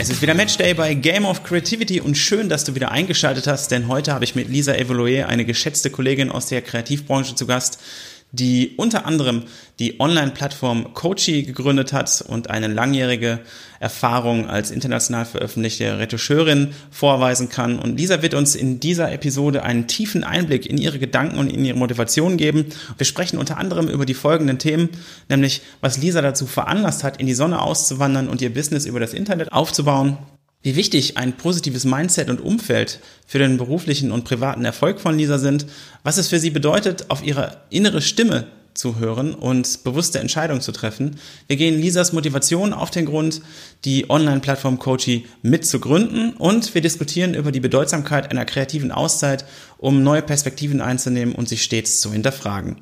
Es ist wieder Matchday bei Game of Creativity und schön, dass du wieder eingeschaltet hast, denn heute habe ich mit Lisa Evoluer, eine geschätzte Kollegin aus der Kreativbranche zu Gast, die unter anderem die Online-Plattform Coachy gegründet hat und eine langjährige Erfahrung als international veröffentlichte Retoucheurin vorweisen kann. Und Lisa wird uns in dieser Episode einen tiefen Einblick in ihre Gedanken und in ihre Motivation geben. Wir sprechen unter anderem über die folgenden Themen, nämlich was Lisa dazu veranlasst hat, in die Sonne auszuwandern und ihr Business über das Internet aufzubauen, wie wichtig ein positives Mindset und Umfeld für den beruflichen und privaten Erfolg von Lisa sind, was es für sie bedeutet, auf ihre innere Stimme zu hören und bewusste Entscheidungen zu treffen. Wir gehen Lisas Motivation auf den Grund, die Online-Plattform Coachy mitzugründen und wir diskutieren über die Bedeutsamkeit einer kreativen Auszeit, um neue Perspektiven einzunehmen und sich stets zu hinterfragen.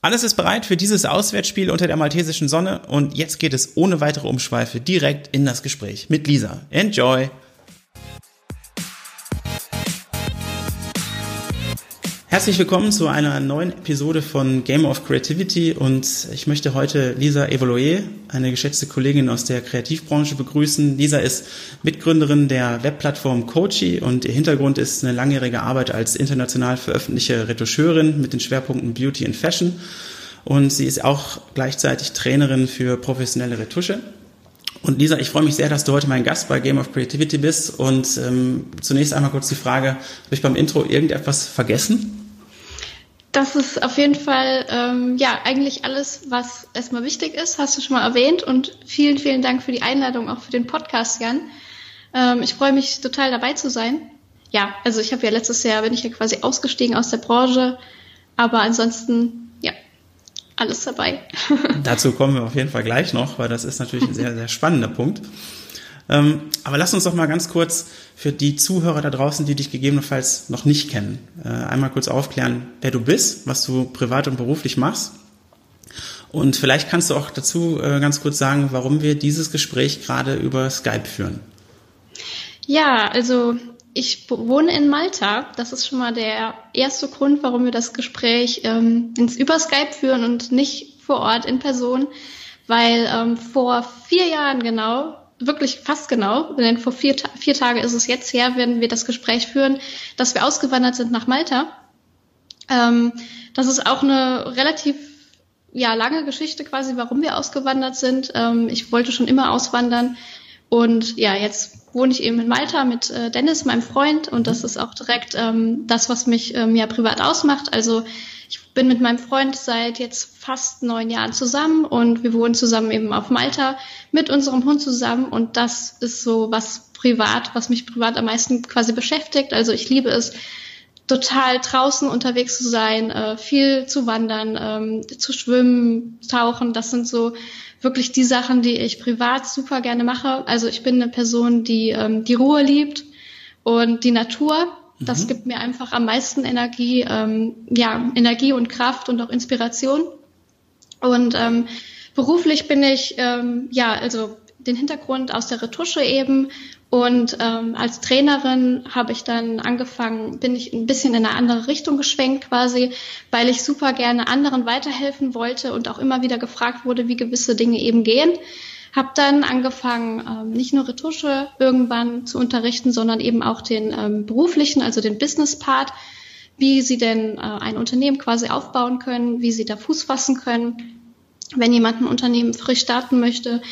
Alles ist bereit für dieses Auswärtsspiel unter der maltesischen Sonne und jetzt geht es ohne weitere Umschweife direkt in das Gespräch mit Lisa. Enjoy! Herzlich willkommen zu einer neuen Episode von Game of Creativity und ich möchte heute Lisa Evoluer, eine geschätzte Kollegin aus der Kreativbranche begrüßen. Lisa ist Mitgründerin der Webplattform Coachy und ihr Hintergrund ist eine langjährige Arbeit als international veröffentlichte Retoucheurin mit den Schwerpunkten Beauty und Fashion und sie ist auch gleichzeitig Trainerin für professionelle Retusche. Und Lisa, ich freue mich sehr, dass du heute mein Gast bei Game of Creativity bist. Und ähm, zunächst einmal kurz die Frage, habe ich beim Intro irgendetwas vergessen? Das ist auf jeden Fall, ähm, ja, eigentlich alles, was erstmal wichtig ist, hast du schon mal erwähnt. Und vielen, vielen Dank für die Einladung, auch für den Podcast, Jan. Ähm, ich freue mich total dabei zu sein. Ja, also ich habe ja letztes Jahr, bin ich ja quasi ausgestiegen aus der Branche. Aber ansonsten, ja, alles dabei. Dazu kommen wir auf jeden Fall gleich noch, weil das ist natürlich ein sehr, sehr spannender Punkt. Ähm, aber lass uns doch mal ganz kurz für die Zuhörer da draußen, die dich gegebenenfalls noch nicht kennen, äh, einmal kurz aufklären, wer du bist, was du privat und beruflich machst. Und vielleicht kannst du auch dazu äh, ganz kurz sagen, warum wir dieses Gespräch gerade über Skype führen. Ja, also ich wohne in Malta. Das ist schon mal der erste Grund, warum wir das Gespräch ähm, ins über Skype führen und nicht vor Ort in Person, weil ähm, vor vier Jahren genau wirklich fast genau, denn vor vier, vier Tagen ist es jetzt her, werden wir das Gespräch führen, dass wir ausgewandert sind nach Malta. Ähm, das ist auch eine relativ ja, lange Geschichte quasi, warum wir ausgewandert sind. Ähm, ich wollte schon immer auswandern und ja, jetzt wohne ich eben in Malta mit äh, Dennis, meinem Freund, und das ist auch direkt ähm, das, was mich ähm, ja privat ausmacht. Also ich bin mit meinem Freund seit jetzt fast neun Jahren zusammen und wir wohnen zusammen eben auf Malta mit unserem Hund zusammen und das ist so was privat, was mich privat am meisten quasi beschäftigt. Also ich liebe es, total draußen unterwegs zu sein, äh, viel zu wandern, ähm, zu schwimmen, tauchen. Das sind so wirklich die Sachen, die ich privat super gerne mache. Also ich bin eine Person, die ähm, die Ruhe liebt und die Natur. Das mhm. gibt mir einfach am meisten Energie, ähm, ja, Energie und Kraft und auch Inspiration. Und ähm, beruflich bin ich, ähm, ja, also den Hintergrund aus der Retusche eben. Und ähm, als Trainerin habe ich dann angefangen, bin ich ein bisschen in eine andere Richtung geschwenkt quasi, weil ich super gerne anderen weiterhelfen wollte und auch immer wieder gefragt wurde, wie gewisse Dinge eben gehen. Habe dann angefangen, ähm, nicht nur Retusche irgendwann zu unterrichten, sondern eben auch den ähm, beruflichen, also den Business-Part, wie sie denn äh, ein Unternehmen quasi aufbauen können, wie sie da Fuß fassen können, wenn jemand ein Unternehmen frisch starten möchte.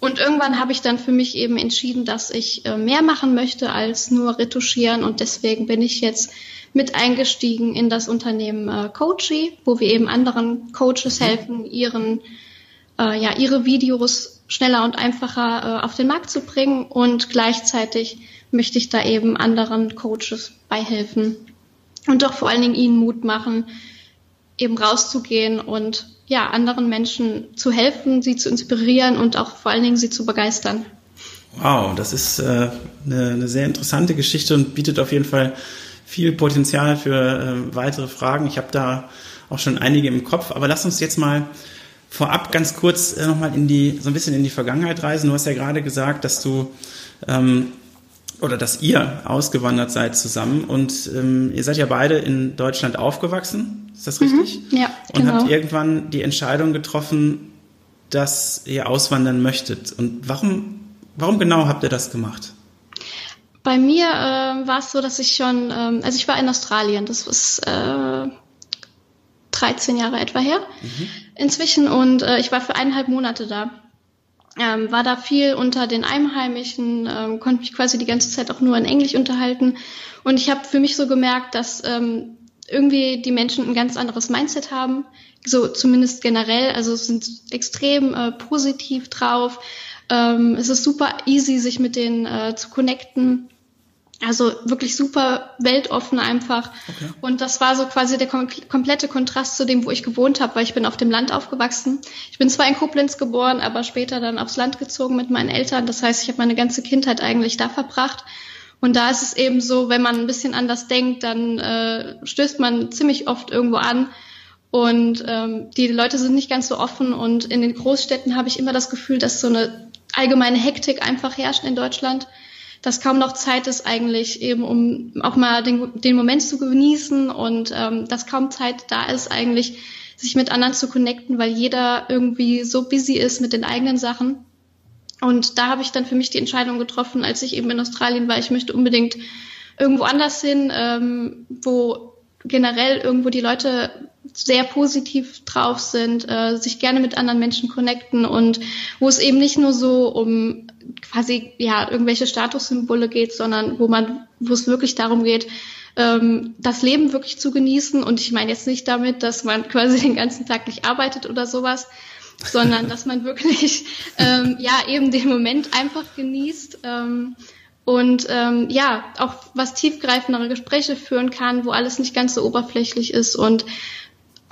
Und irgendwann habe ich dann für mich eben entschieden, dass ich äh, mehr machen möchte als nur retuschieren. Und deswegen bin ich jetzt mit eingestiegen in das Unternehmen äh, Coachy, wo wir eben anderen Coaches helfen, ihren, äh, ja, ihre Videos schneller und einfacher äh, auf den Markt zu bringen und gleichzeitig möchte ich da eben anderen Coaches beihelfen und doch vor allen Dingen ihnen Mut machen, eben rauszugehen und ja, anderen Menschen zu helfen, sie zu inspirieren und auch vor allen Dingen sie zu begeistern. Wow, das ist äh, eine, eine sehr interessante Geschichte und bietet auf jeden Fall viel Potenzial für äh, weitere Fragen. Ich habe da auch schon einige im Kopf, aber lass uns jetzt mal vorab ganz kurz äh, nochmal in die, so ein bisschen in die Vergangenheit reisen. Du hast ja gerade gesagt, dass du ähm, oder dass ihr ausgewandert seid zusammen und ähm, ihr seid ja beide in Deutschland aufgewachsen, ist das richtig? Mhm, ja, und genau. habt irgendwann die Entscheidung getroffen, dass ihr auswandern möchtet. Und warum, warum genau habt ihr das gemacht? Bei mir äh, war es so, dass ich schon, ähm, also ich war in Australien, das ist äh, 13 Jahre etwa her mhm. Inzwischen und äh, ich war für eineinhalb Monate da. Ähm, war da viel unter den Einheimischen, ähm, konnte mich quasi die ganze Zeit auch nur in Englisch unterhalten. Und ich habe für mich so gemerkt, dass ähm, irgendwie die Menschen ein ganz anderes Mindset haben, so zumindest generell. Also sind extrem äh, positiv drauf. Ähm, es ist super easy, sich mit denen äh, zu connecten. Also wirklich super weltoffen einfach. Okay. Und das war so quasi der kom komplette Kontrast zu dem, wo ich gewohnt habe, weil ich bin auf dem Land aufgewachsen. Ich bin zwar in Koblenz geboren, aber später dann aufs Land gezogen mit meinen Eltern. Das heißt, ich habe meine ganze Kindheit eigentlich da verbracht. Und da ist es eben so, wenn man ein bisschen anders denkt, dann äh, stößt man ziemlich oft irgendwo an. Und ähm, die Leute sind nicht ganz so offen. Und in den Großstädten habe ich immer das Gefühl, dass so eine allgemeine Hektik einfach herrscht in Deutschland dass kaum noch Zeit ist eigentlich eben, um auch mal den, den Moment zu genießen und ähm, dass kaum Zeit da ist eigentlich, sich mit anderen zu connecten, weil jeder irgendwie so busy ist mit den eigenen Sachen. Und da habe ich dann für mich die Entscheidung getroffen, als ich eben in Australien war, ich möchte unbedingt irgendwo anders hin, ähm, wo generell irgendwo die Leute sehr positiv drauf sind, äh, sich gerne mit anderen Menschen connecten und wo es eben nicht nur so um quasi ja irgendwelche Statussymbole geht, sondern wo man, wo es wirklich darum geht, ähm, das Leben wirklich zu genießen. Und ich meine jetzt nicht damit, dass man quasi den ganzen Tag nicht arbeitet oder sowas, sondern dass man wirklich ähm, ja eben den Moment einfach genießt. Ähm, und ähm, ja, auch was tiefgreifendere Gespräche führen kann, wo alles nicht ganz so oberflächlich ist und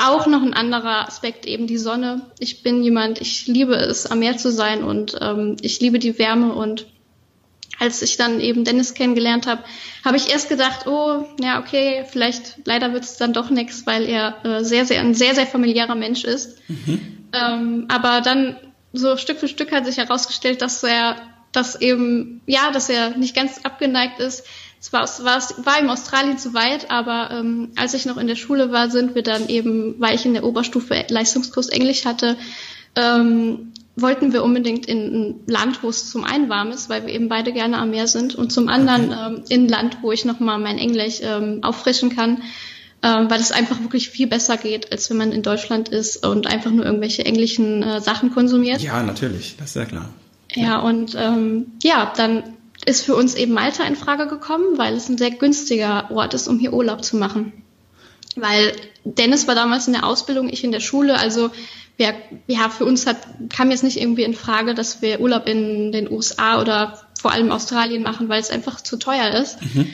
auch noch ein anderer Aspekt, eben die Sonne. Ich bin jemand, ich liebe es, am Meer zu sein und ähm, ich liebe die Wärme und als ich dann eben Dennis kennengelernt habe, habe ich erst gedacht, oh, ja, okay, vielleicht leider wird es dann doch nichts, weil er äh, sehr, sehr ein sehr, sehr familiärer Mensch ist. Mhm. Ähm, aber dann so Stück für Stück hat sich herausgestellt, dass er dass eben, ja, dass er nicht ganz abgeneigt ist. Es war, es war, es war ihm Australien zu weit, aber ähm, als ich noch in der Schule war, sind wir dann eben, weil ich in der Oberstufe Leistungskurs Englisch hatte, ähm, wollten wir unbedingt in ein Land, wo es zum einen warm ist, weil wir eben beide gerne am Meer sind, und zum anderen ähm, in ein Land, wo ich nochmal mein Englisch ähm, auffrischen kann, ähm, weil es einfach wirklich viel besser geht, als wenn man in Deutschland ist und einfach nur irgendwelche englischen äh, Sachen konsumiert. Ja, natürlich, das ist ja klar. Ja, und ähm, ja, dann ist für uns eben Malta in Frage gekommen, weil es ein sehr günstiger Ort ist, um hier Urlaub zu machen. Weil Dennis war damals in der Ausbildung, ich in der Schule, also wir, ja, für uns hat, kam jetzt nicht irgendwie in Frage, dass wir Urlaub in den USA oder vor allem Australien machen, weil es einfach zu teuer ist. Mhm.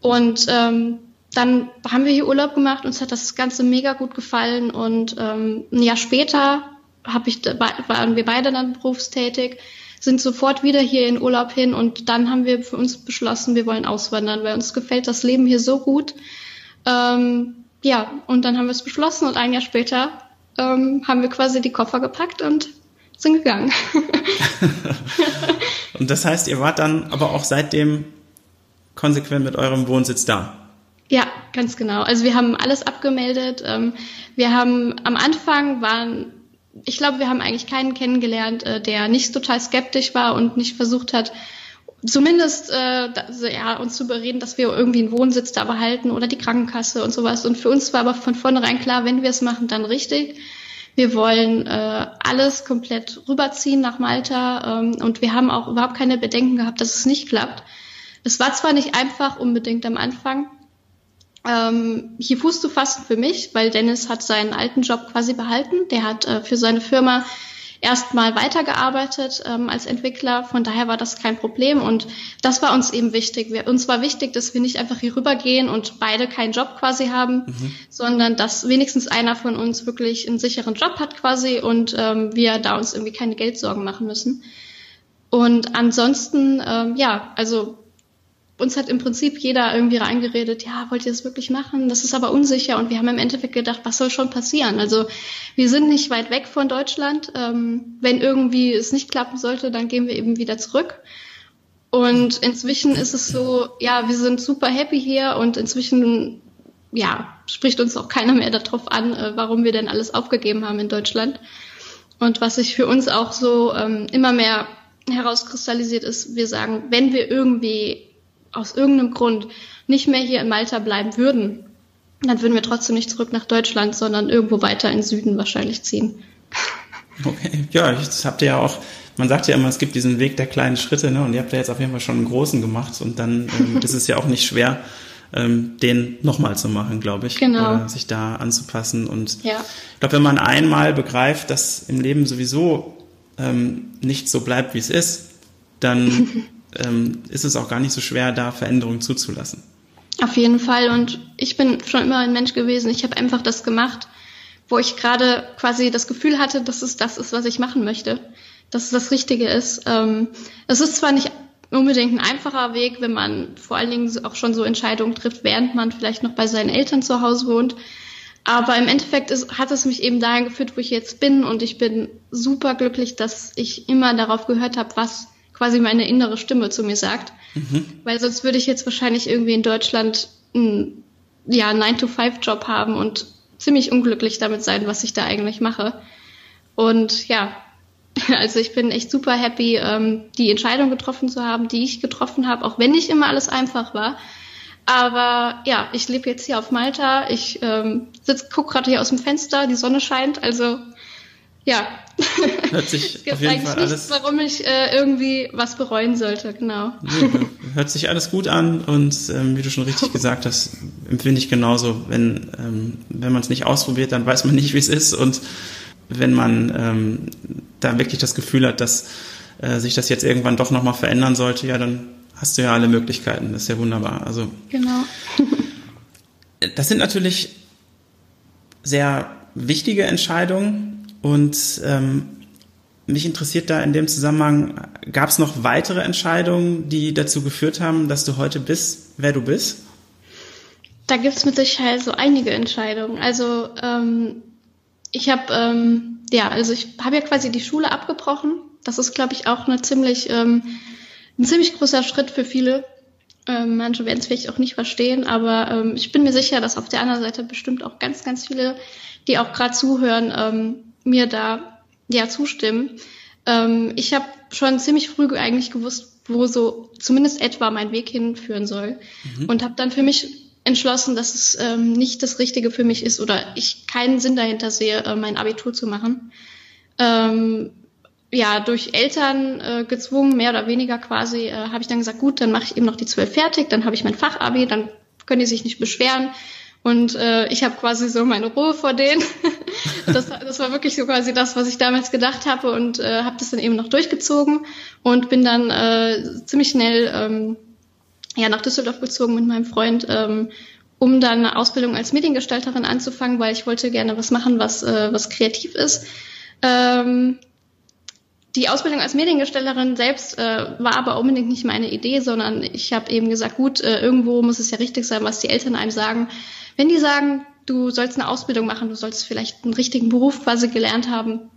Und ähm, dann haben wir hier Urlaub gemacht, uns hat das Ganze mega gut gefallen und ähm, ein Jahr später hab ich, waren wir beide dann berufstätig sind sofort wieder hier in Urlaub hin und dann haben wir für uns beschlossen, wir wollen auswandern, weil uns gefällt das Leben hier so gut. Ähm, ja, und dann haben wir es beschlossen und ein Jahr später ähm, haben wir quasi die Koffer gepackt und sind gegangen. und das heißt, ihr wart dann aber auch seitdem konsequent mit eurem Wohnsitz da? Ja, ganz genau. Also wir haben alles abgemeldet. Ähm, wir haben am Anfang waren ich glaube, wir haben eigentlich keinen kennengelernt, äh, der nicht total skeptisch war und nicht versucht hat, zumindest äh, ja, uns zu überreden, dass wir irgendwie einen Wohnsitz da behalten oder die Krankenkasse und sowas. Und für uns war aber von vornherein klar, wenn wir es machen, dann richtig. Wir wollen äh, alles komplett rüberziehen nach Malta ähm, und wir haben auch überhaupt keine Bedenken gehabt, dass es nicht klappt. Es war zwar nicht einfach unbedingt am Anfang, ähm, hier Fuß zu fassen für mich, weil Dennis hat seinen alten Job quasi behalten. Der hat äh, für seine Firma erstmal weitergearbeitet ähm, als Entwickler. Von daher war das kein Problem und das war uns eben wichtig. Wir, uns war wichtig, dass wir nicht einfach hier rübergehen und beide keinen Job quasi haben, mhm. sondern dass wenigstens einer von uns wirklich einen sicheren Job hat quasi und ähm, wir da uns irgendwie keine Geldsorgen machen müssen. Und ansonsten, ähm, ja, also uns hat im Prinzip jeder irgendwie reingeredet, ja, wollt ihr das wirklich machen? Das ist aber unsicher. Und wir haben im Endeffekt gedacht, was soll schon passieren? Also wir sind nicht weit weg von Deutschland. Ähm, wenn irgendwie es nicht klappen sollte, dann gehen wir eben wieder zurück. Und inzwischen ist es so, ja, wir sind super happy hier und inzwischen, ja, spricht uns auch keiner mehr darauf an, äh, warum wir denn alles aufgegeben haben in Deutschland. Und was sich für uns auch so ähm, immer mehr herauskristallisiert ist, wir sagen, wenn wir irgendwie aus irgendeinem Grund nicht mehr hier in Malta bleiben würden, dann würden wir trotzdem nicht zurück nach Deutschland, sondern irgendwo weiter in Süden wahrscheinlich ziehen. Okay, ja, das habt ihr ja auch, man sagt ja immer, es gibt diesen Weg der kleinen Schritte, ne? Und ihr habt ja jetzt auf jeden Fall schon einen großen gemacht und dann ähm, ist es ja auch nicht schwer, ähm, den nochmal zu machen, glaube ich. Genau. Äh, sich da anzupassen. Und ja. ich glaube, wenn man einmal begreift, dass im Leben sowieso ähm, nicht so bleibt, wie es ist, dann ähm, ist es auch gar nicht so schwer, da Veränderungen zuzulassen. Auf jeden Fall. Und ich bin schon immer ein Mensch gewesen. Ich habe einfach das gemacht, wo ich gerade quasi das Gefühl hatte, dass es das ist, was ich machen möchte. Dass es das Richtige ist. Ähm, es ist zwar nicht unbedingt ein einfacher Weg, wenn man vor allen Dingen auch schon so Entscheidungen trifft, während man vielleicht noch bei seinen Eltern zu Hause wohnt. Aber im Endeffekt ist, hat es mich eben dahin geführt, wo ich jetzt bin. Und ich bin super glücklich, dass ich immer darauf gehört habe, was quasi meine innere Stimme zu mir sagt. Mhm. Weil sonst würde ich jetzt wahrscheinlich irgendwie in Deutschland einen ja, 9-to-5-Job haben und ziemlich unglücklich damit sein, was ich da eigentlich mache. Und ja, also ich bin echt super happy, ähm, die Entscheidung getroffen zu haben, die ich getroffen habe, auch wenn nicht immer alles einfach war. Aber ja, ich lebe jetzt hier auf Malta. Ich ähm, sitz, guck gerade hier aus dem Fenster, die Sonne scheint. Also ja. Hört sich es gibt auf jeden eigentlich Fall nichts, warum ich äh, irgendwie was bereuen sollte, genau. Hört sich alles gut an und ähm, wie du schon richtig gesagt hast, empfinde ich genauso. Wenn, ähm, wenn man es nicht ausprobiert, dann weiß man nicht, wie es ist und wenn man ähm, da wirklich das Gefühl hat, dass äh, sich das jetzt irgendwann doch nochmal verändern sollte, ja, dann hast du ja alle Möglichkeiten. Das ist ja wunderbar. Also, genau. das sind natürlich sehr wichtige Entscheidungen und ähm, mich interessiert da in dem Zusammenhang, gab es noch weitere Entscheidungen, die dazu geführt haben, dass du heute bist, wer du bist? Da gibt es mit Sicherheit so einige Entscheidungen. Also ähm, ich habe ähm, ja, also ich habe ja quasi die Schule abgebrochen. Das ist, glaube ich, auch eine ziemlich ähm, ein ziemlich großer Schritt für viele. Ähm, manche werden es vielleicht auch nicht verstehen, aber ähm, ich bin mir sicher, dass auf der anderen Seite bestimmt auch ganz, ganz viele, die auch gerade zuhören, ähm, mir da ja zustimmen. Ähm, ich habe schon ziemlich früh eigentlich gewusst, wo so zumindest etwa mein Weg hinführen soll mhm. und habe dann für mich entschlossen, dass es ähm, nicht das Richtige für mich ist oder ich keinen Sinn dahinter sehe, äh, mein Abitur zu machen. Ähm, ja, durch Eltern äh, gezwungen, mehr oder weniger quasi, äh, habe ich dann gesagt, gut, dann mache ich eben noch die zwölf fertig, dann habe ich mein Fachabi, dann können die sich nicht beschweren. Und äh, ich habe quasi so meine Ruhe vor denen. das, das war wirklich so quasi das, was ich damals gedacht habe und äh, habe das dann eben noch durchgezogen und bin dann äh, ziemlich schnell ähm, ja, nach Düsseldorf gezogen mit meinem Freund, ähm, um dann eine Ausbildung als Mediengestalterin anzufangen, weil ich wollte gerne was machen, was, äh, was kreativ ist. Ähm, die Ausbildung als Mediengestellerin selbst äh, war aber unbedingt nicht meine Idee, sondern ich habe eben gesagt, gut, äh, irgendwo muss es ja richtig sein, was die Eltern einem sagen. Wenn die sagen, du sollst eine Ausbildung machen, du sollst vielleicht einen richtigen Beruf quasi gelernt haben,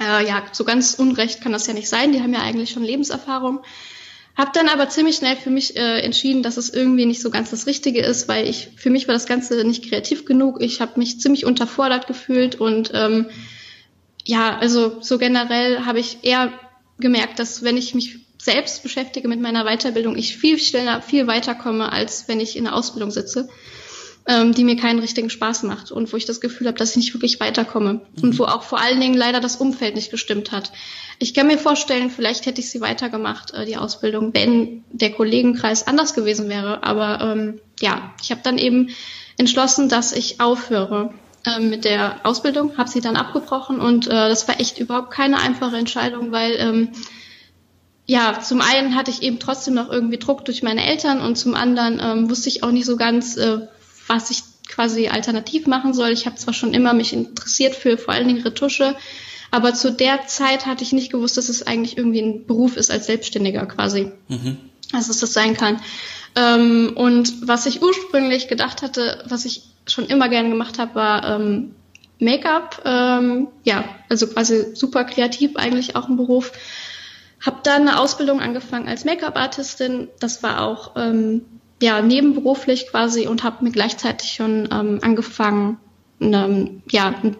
äh, ja, so ganz unrecht kann das ja nicht sein. Die haben ja eigentlich schon Lebenserfahrung. Hab dann aber ziemlich schnell für mich äh, entschieden, dass es irgendwie nicht so ganz das Richtige ist, weil ich für mich war das Ganze nicht kreativ genug. Ich habe mich ziemlich unterfordert gefühlt und ähm, ja, also so generell habe ich eher gemerkt, dass wenn ich mich selbst beschäftige mit meiner Weiterbildung, ich viel schneller, viel weiterkomme, als wenn ich in der Ausbildung sitze, ähm, die mir keinen richtigen Spaß macht und wo ich das Gefühl habe, dass ich nicht wirklich weiterkomme mhm. und wo auch vor allen Dingen leider das Umfeld nicht gestimmt hat. Ich kann mir vorstellen, vielleicht hätte ich sie weitergemacht, äh, die Ausbildung, wenn der Kollegenkreis anders gewesen wäre. Aber ähm, ja, ich habe dann eben entschlossen, dass ich aufhöre ähm, mit der Ausbildung, habe sie dann abgebrochen und äh, das war echt überhaupt keine einfache Entscheidung, weil ähm, ja, zum einen hatte ich eben trotzdem noch irgendwie Druck durch meine Eltern und zum anderen ähm, wusste ich auch nicht so ganz, äh, was ich quasi alternativ machen soll. Ich habe zwar schon immer mich interessiert für vor allen Dingen Retusche, Aber zu der Zeit hatte ich nicht gewusst, dass es eigentlich irgendwie ein Beruf ist als Selbstständiger quasi. Mhm. Dass es das sein kann. Ähm, und was ich ursprünglich gedacht hatte, was ich schon immer gerne gemacht habe, war ähm, Make-up. Ähm, ja, also quasi super kreativ eigentlich auch ein Beruf. Hab dann eine Ausbildung angefangen als Make-up-Artistin. Das war auch ähm, ja nebenberuflich quasi und habe mir gleichzeitig schon ähm, angefangen, eine, ja, einen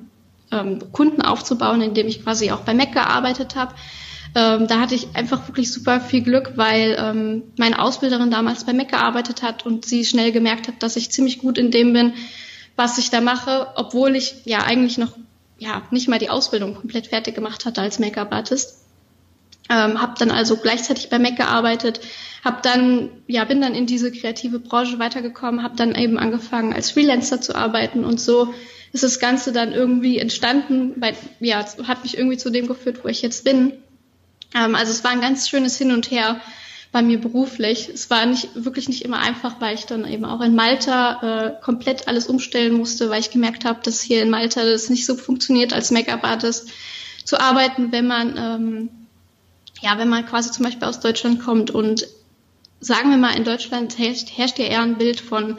ähm, Kunden aufzubauen, indem ich quasi auch bei Mac gearbeitet habe. Ähm, da hatte ich einfach wirklich super viel Glück, weil ähm, meine Ausbilderin damals bei Mac gearbeitet hat und sie schnell gemerkt hat, dass ich ziemlich gut in dem bin, was ich da mache, obwohl ich ja eigentlich noch ja nicht mal die Ausbildung komplett fertig gemacht hatte als Make-up-Artist. Ähm, habe dann also gleichzeitig bei Mac gearbeitet, habe dann ja bin dann in diese kreative Branche weitergekommen, habe dann eben angefangen als Freelancer zu arbeiten und so ist das Ganze dann irgendwie entstanden, weil ja hat mich irgendwie zu dem geführt, wo ich jetzt bin. Ähm, also es war ein ganz schönes Hin und Her bei mir beruflich. Es war nicht wirklich nicht immer einfach, weil ich dann eben auch in Malta äh, komplett alles umstellen musste, weil ich gemerkt habe, dass hier in Malta das nicht so funktioniert als Make-up-Artist zu arbeiten, wenn man ähm, ja, wenn man quasi zum Beispiel aus Deutschland kommt und sagen wir mal, in Deutschland herrscht, herrscht ja eher ein Bild von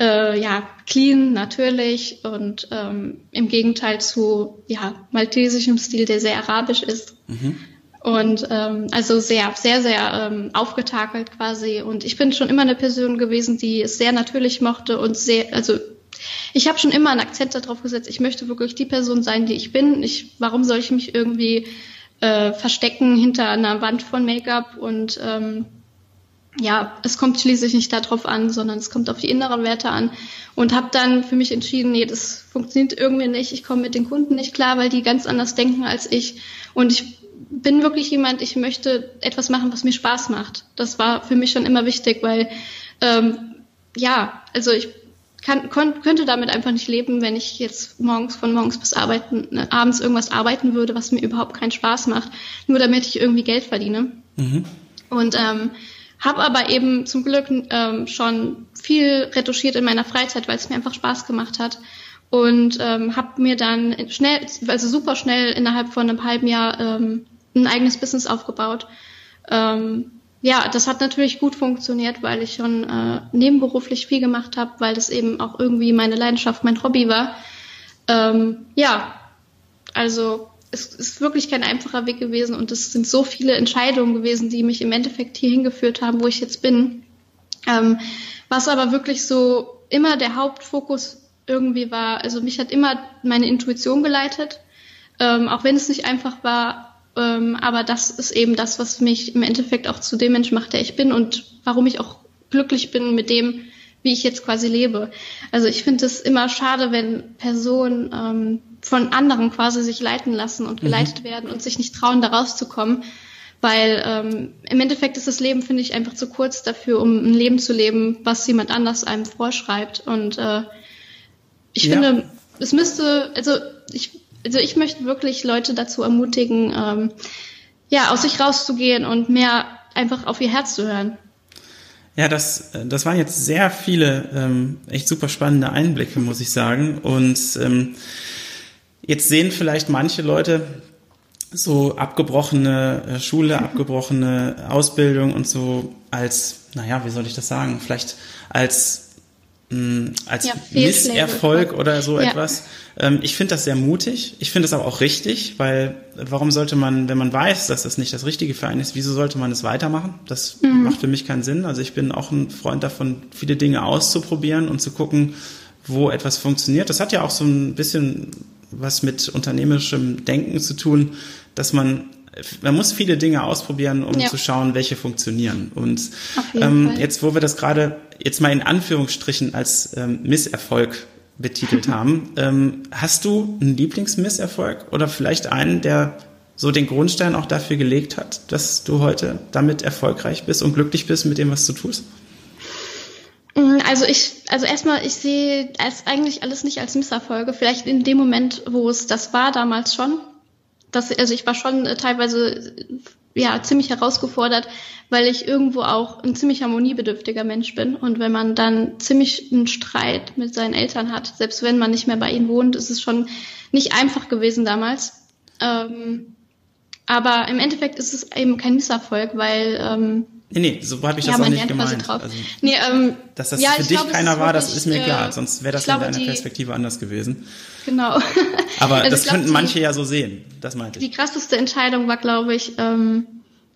äh, ja, clean, natürlich und ähm, im Gegenteil zu ja, maltesischem Stil, der sehr arabisch ist. Mhm. Und ähm, also sehr, sehr, sehr ähm, aufgetakelt quasi. Und ich bin schon immer eine Person gewesen, die es sehr natürlich mochte und sehr, also ich habe schon immer einen Akzent darauf gesetzt, ich möchte wirklich die Person sein, die ich bin. Ich, warum soll ich mich irgendwie äh, verstecken hinter einer Wand von Make-up und ähm, ja, es kommt schließlich nicht darauf an, sondern es kommt auf die inneren Werte an. Und habe dann für mich entschieden, nee, das funktioniert irgendwie nicht. Ich komme mit den Kunden nicht klar, weil die ganz anders denken als ich. Und ich bin wirklich jemand, ich möchte etwas machen, was mir Spaß macht. Das war für mich schon immer wichtig, weil ähm, ja, also ich kann, kon, könnte damit einfach nicht leben, wenn ich jetzt morgens von morgens bis arbeiten, ne, abends irgendwas arbeiten würde, was mir überhaupt keinen Spaß macht, nur damit ich irgendwie Geld verdiene. Mhm. Und ähm, habe aber eben zum Glück ähm, schon viel retuschiert in meiner Freizeit, weil es mir einfach Spaß gemacht hat und ähm, habe mir dann schnell, also super schnell innerhalb von einem halben Jahr ähm, ein eigenes Business aufgebaut. Ähm, ja, das hat natürlich gut funktioniert, weil ich schon äh, nebenberuflich viel gemacht habe, weil das eben auch irgendwie meine Leidenschaft, mein Hobby war. Ähm, ja, also es ist wirklich kein einfacher Weg gewesen und es sind so viele Entscheidungen gewesen, die mich im Endeffekt hier hingeführt haben, wo ich jetzt bin. Ähm, was aber wirklich so immer der Hauptfokus irgendwie war, also mich hat immer meine Intuition geleitet, ähm, auch wenn es nicht einfach war, ähm, aber das ist eben das, was mich im Endeffekt auch zu dem Mensch macht, der ich bin und warum ich auch glücklich bin mit dem, wie ich jetzt quasi lebe. Also ich finde es immer schade, wenn Personen ähm, von anderen quasi sich leiten lassen und mhm. geleitet mhm. werden und sich nicht trauen, da rauszukommen. Weil ähm, im Endeffekt ist das Leben, finde ich, einfach zu kurz dafür, um ein Leben zu leben, was jemand anders einem vorschreibt. Und äh, ich ja. finde, es müsste, also ich, also ich möchte wirklich Leute dazu ermutigen, ähm, ja, aus sich rauszugehen und mehr einfach auf ihr Herz zu hören. Ja, das, das waren jetzt sehr viele ähm, echt super spannende Einblicke, muss ich sagen. Und ähm, jetzt sehen vielleicht manche Leute so abgebrochene äh, Schule, abgebrochene Ausbildung und so als, naja, wie soll ich das sagen, vielleicht als als ja, Misserfolg oder so ja. etwas. Ähm, ich finde das sehr mutig. Ich finde es aber auch richtig, weil warum sollte man, wenn man weiß, dass das nicht das Richtige für einen ist, wieso sollte man es weitermachen? Das mhm. macht für mich keinen Sinn. Also ich bin auch ein Freund davon, viele Dinge auszuprobieren und zu gucken, wo etwas funktioniert. Das hat ja auch so ein bisschen was mit unternehmerischem Denken zu tun, dass man man muss viele Dinge ausprobieren, um ja. zu schauen, welche funktionieren. Und ähm, jetzt, wo wir das gerade jetzt mal in Anführungsstrichen als ähm, Misserfolg betitelt haben, ähm, hast du einen Lieblingsmisserfolg oder vielleicht einen, der so den Grundstein auch dafür gelegt hat, dass du heute damit erfolgreich bist und glücklich bist mit dem, was du tust? Mm, also ich, also erstmal, ich sehe es eigentlich alles nicht als Misserfolge. Vielleicht in dem Moment, wo es das war, damals schon das, also ich war schon äh, teilweise ja ziemlich herausgefordert, weil ich irgendwo auch ein ziemlich harmoniebedürftiger Mensch bin. Und wenn man dann ziemlich einen Streit mit seinen Eltern hat, selbst wenn man nicht mehr bei ihnen wohnt, ist es schon nicht einfach gewesen damals. Ähm, aber im Endeffekt ist es eben kein Misserfolg, weil ähm, Nee, nee, so habe ich das ja, auch nicht gemeint. Drauf. Also, nee, ähm, dass das ja, für dich glaube, keiner war, das wirklich, ist mir klar. Äh, Sonst wäre das in deiner Perspektive anders gewesen. Genau. Aber also das könnten manche ja so sehen. Das meinte ich. Die krasseste Entscheidung war, glaube ich, ähm,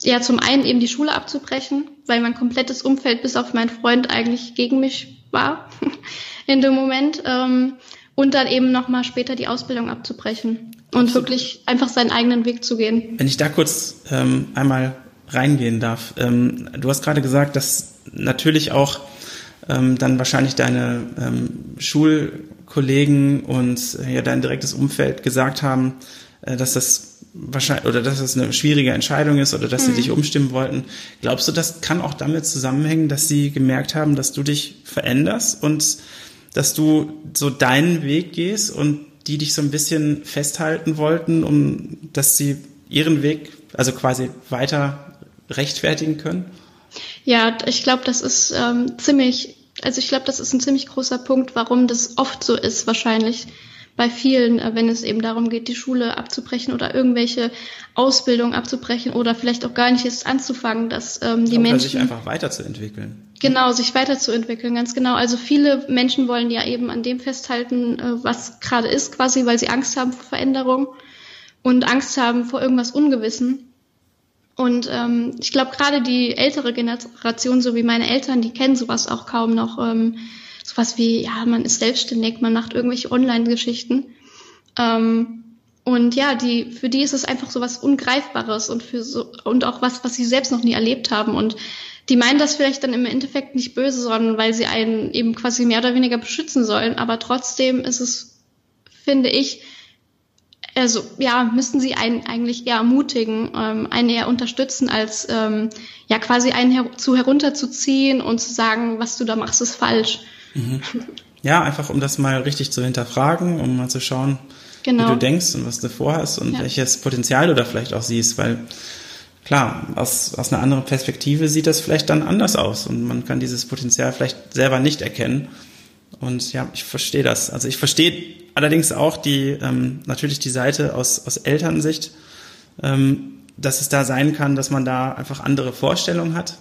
ja zum einen eben die Schule abzubrechen, weil mein komplettes Umfeld bis auf meinen Freund eigentlich gegen mich war in dem Moment. Ähm, und dann eben nochmal später die Ausbildung abzubrechen und Absolut. wirklich einfach seinen eigenen Weg zu gehen. Wenn ich da kurz ähm, einmal reingehen darf. Ähm, du hast gerade gesagt, dass natürlich auch ähm, dann wahrscheinlich deine ähm, Schulkollegen und äh, ja dein direktes Umfeld gesagt haben, äh, dass das wahrscheinlich oder dass das eine schwierige Entscheidung ist oder dass mhm. sie dich umstimmen wollten. Glaubst du, das kann auch damit zusammenhängen, dass sie gemerkt haben, dass du dich veränderst und dass du so deinen Weg gehst und die dich so ein bisschen festhalten wollten, um dass sie ihren Weg, also quasi weiter rechtfertigen können? Ja, ich glaube, das ist ähm, ziemlich, also ich glaube, das ist ein ziemlich großer Punkt, warum das oft so ist, wahrscheinlich bei vielen, äh, wenn es eben darum geht, die Schule abzubrechen oder irgendwelche Ausbildung abzubrechen oder vielleicht auch gar nicht jetzt anzufangen, dass ähm, die oder Menschen sich einfach weiterzuentwickeln. Genau, sich weiterzuentwickeln, ganz genau. Also viele Menschen wollen ja eben an dem festhalten, äh, was gerade ist, quasi, weil sie Angst haben vor Veränderung und Angst haben vor irgendwas Ungewissen. Und ähm, ich glaube, gerade die ältere Generation, so wie meine Eltern, die kennen sowas auch kaum noch. Ähm, sowas wie, ja, man ist selbstständig, man macht irgendwelche Online-Geschichten. Ähm, und ja, die, für die ist es einfach so was Ungreifbares und für so, und auch was, was sie selbst noch nie erlebt haben. Und die meinen das vielleicht dann im Endeffekt nicht böse, sondern weil sie einen eben quasi mehr oder weniger beschützen sollen. Aber trotzdem ist es, finde ich, also ja, müssten sie einen eigentlich eher ermutigen, ähm, einen eher unterstützen, als ähm, ja quasi einen her zu herunterzuziehen und zu sagen, was du da machst, ist falsch. Mhm. Ja, einfach um das mal richtig zu hinterfragen, um mal zu schauen, genau. wie du denkst und was du vorhast und ja. welches Potenzial du da vielleicht auch siehst, weil klar, aus, aus einer anderen Perspektive sieht das vielleicht dann anders aus und man kann dieses Potenzial vielleicht selber nicht erkennen. Und ja, ich verstehe das. Also ich verstehe allerdings auch die ähm, natürlich die Seite aus, aus Elternsicht, ähm, dass es da sein kann, dass man da einfach andere Vorstellungen hat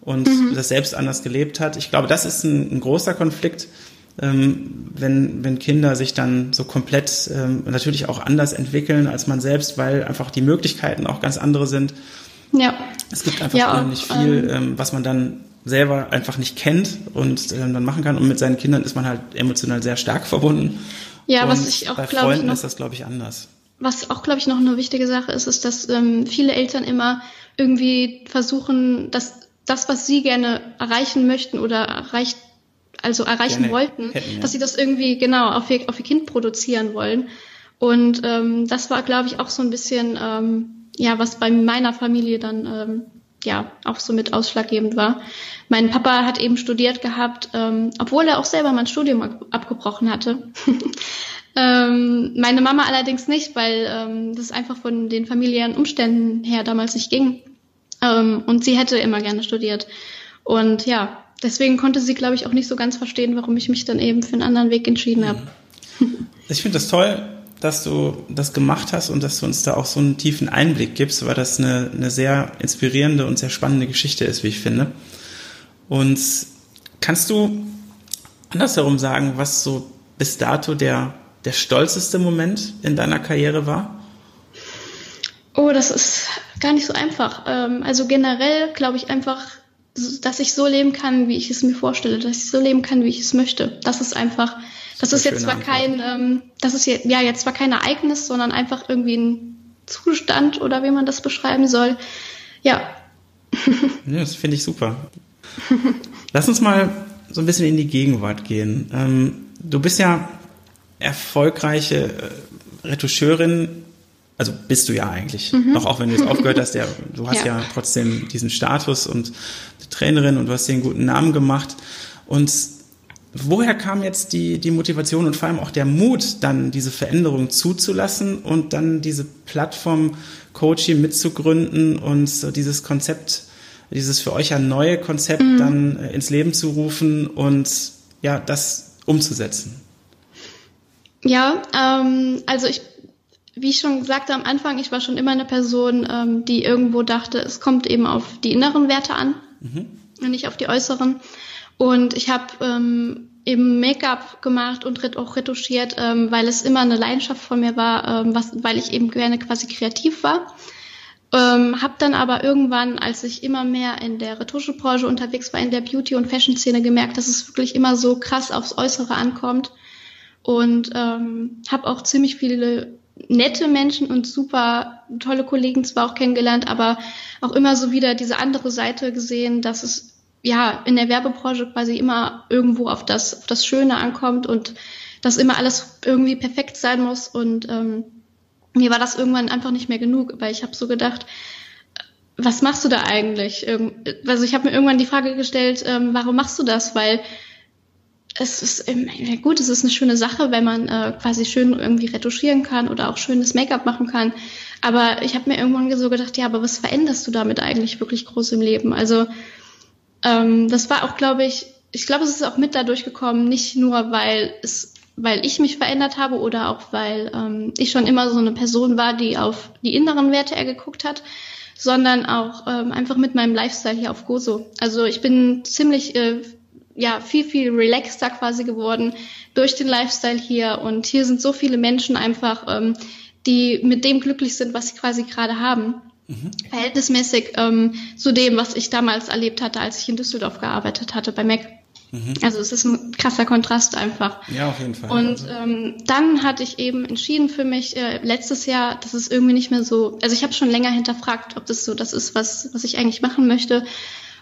und mhm. das selbst anders gelebt hat. Ich glaube, das ist ein, ein großer Konflikt, ähm, wenn, wenn Kinder sich dann so komplett ähm, natürlich auch anders entwickeln als man selbst, weil einfach die Möglichkeiten auch ganz andere sind. Ja. Es gibt einfach ja, nicht viel, ähm, was man dann selber einfach nicht kennt und ähm, dann machen kann. Und mit seinen Kindern ist man halt emotional sehr stark verbunden. Ja, und was ich auch glaube ich noch, ist das glaube ich anders. Was auch glaube ich noch eine wichtige Sache ist, ist, dass ähm, viele Eltern immer irgendwie versuchen, dass das, was sie gerne erreichen möchten oder erreicht, also erreichen gerne wollten, hätten, ja. dass sie das irgendwie genau auf ihr, auf ihr Kind produzieren wollen. Und ähm, das war, glaube ich, auch so ein bisschen, ähm, ja, was bei meiner Familie dann ähm, ja auch so mit ausschlaggebend war. Mein Papa hat eben studiert gehabt, ähm, obwohl er auch selber mein Studium ab abgebrochen hatte. ähm, meine Mama allerdings nicht, weil ähm, das einfach von den familiären Umständen her damals nicht ging. Ähm, und sie hätte immer gerne studiert. Und ja, deswegen konnte sie, glaube ich, auch nicht so ganz verstehen, warum ich mich dann eben für einen anderen Weg entschieden habe. Ich finde das toll, dass du das gemacht hast und dass du uns da auch so einen tiefen Einblick gibst, weil das eine, eine sehr inspirierende und sehr spannende Geschichte ist, wie ich finde. Und kannst du andersherum sagen, was so bis dato der, der stolzeste Moment in deiner Karriere war? Oh, das ist gar nicht so einfach. Ähm, also generell glaube ich einfach, dass ich so leben kann, wie ich es mir vorstelle, dass ich so leben kann, wie ich es möchte. Das ist einfach das ist jetzt zwar Antwort. kein, ähm, das ist jetzt, ja jetzt zwar kein Ereignis, sondern einfach irgendwie ein Zustand oder wie man das beschreiben soll. Ja. ja das finde ich super. Lass uns mal so ein bisschen in die Gegenwart gehen. Ähm, du bist ja erfolgreiche äh, Retoucheurin, also bist du ja eigentlich, mhm. noch auch wenn du es aufgehört hast, der, du hast ja. ja trotzdem diesen Status und Trainerin und du hast dir einen guten Namen gemacht. Und Woher kam jetzt die, die Motivation und vor allem auch der Mut, dann diese Veränderung zuzulassen und dann diese Plattform Coaching mitzugründen und so dieses Konzept, dieses für euch ja neue Konzept mhm. dann äh, ins Leben zu rufen und ja, das umzusetzen? Ja, ähm, also ich wie ich schon sagte am Anfang, ich war schon immer eine Person, ähm, die irgendwo dachte, es kommt eben auf die inneren Werte an mhm. und nicht auf die äußeren. Und ich habe ähm, eben Make-up gemacht und auch retuschiert, ähm, weil es immer eine Leidenschaft von mir war, ähm, was, weil ich eben gerne quasi kreativ war. Ähm, hab dann aber irgendwann, als ich immer mehr in der Retuschebranche unterwegs war, in der Beauty- und Fashion-Szene gemerkt, dass es wirklich immer so krass aufs Äußere ankommt. Und ähm, habe auch ziemlich viele nette Menschen und super tolle Kollegen zwar auch kennengelernt, aber auch immer so wieder diese andere Seite gesehen, dass es ja in der Werbebranche quasi immer irgendwo auf das, auf das Schöne ankommt und dass immer alles irgendwie perfekt sein muss. Und ähm, mir war das irgendwann einfach nicht mehr genug, weil ich habe so gedacht, was machst du da eigentlich? Also ich habe mir irgendwann die Frage gestellt, ähm, warum machst du das? Weil es ist ähm, gut, es ist eine schöne Sache, wenn man äh, quasi schön irgendwie retuschieren kann oder auch schönes Make-up machen kann. Aber ich habe mir irgendwann so gedacht, ja, aber was veränderst du damit eigentlich wirklich groß im Leben? Also ähm, das war auch, glaube ich, ich glaube, es ist auch mit dadurch gekommen, nicht nur weil es, weil ich mich verändert habe oder auch weil ähm, ich schon immer so eine Person war, die auf die inneren Werte eher geguckt hat, sondern auch ähm, einfach mit meinem Lifestyle hier auf Gozo. Also ich bin ziemlich äh, ja viel, viel relaxter quasi geworden durch den Lifestyle hier. Und hier sind so viele Menschen einfach, ähm, die mit dem glücklich sind, was sie quasi gerade haben. Mhm. Verhältnismäßig ähm, zu dem, was ich damals erlebt hatte, als ich in Düsseldorf gearbeitet hatte bei Mac. Mhm. Also es ist ein krasser Kontrast einfach. Ja, auf jeden Fall. Und also ähm, dann hatte ich eben entschieden für mich äh, letztes Jahr, dass es irgendwie nicht mehr so, also ich habe schon länger hinterfragt, ob das so das ist, was, was ich eigentlich machen möchte.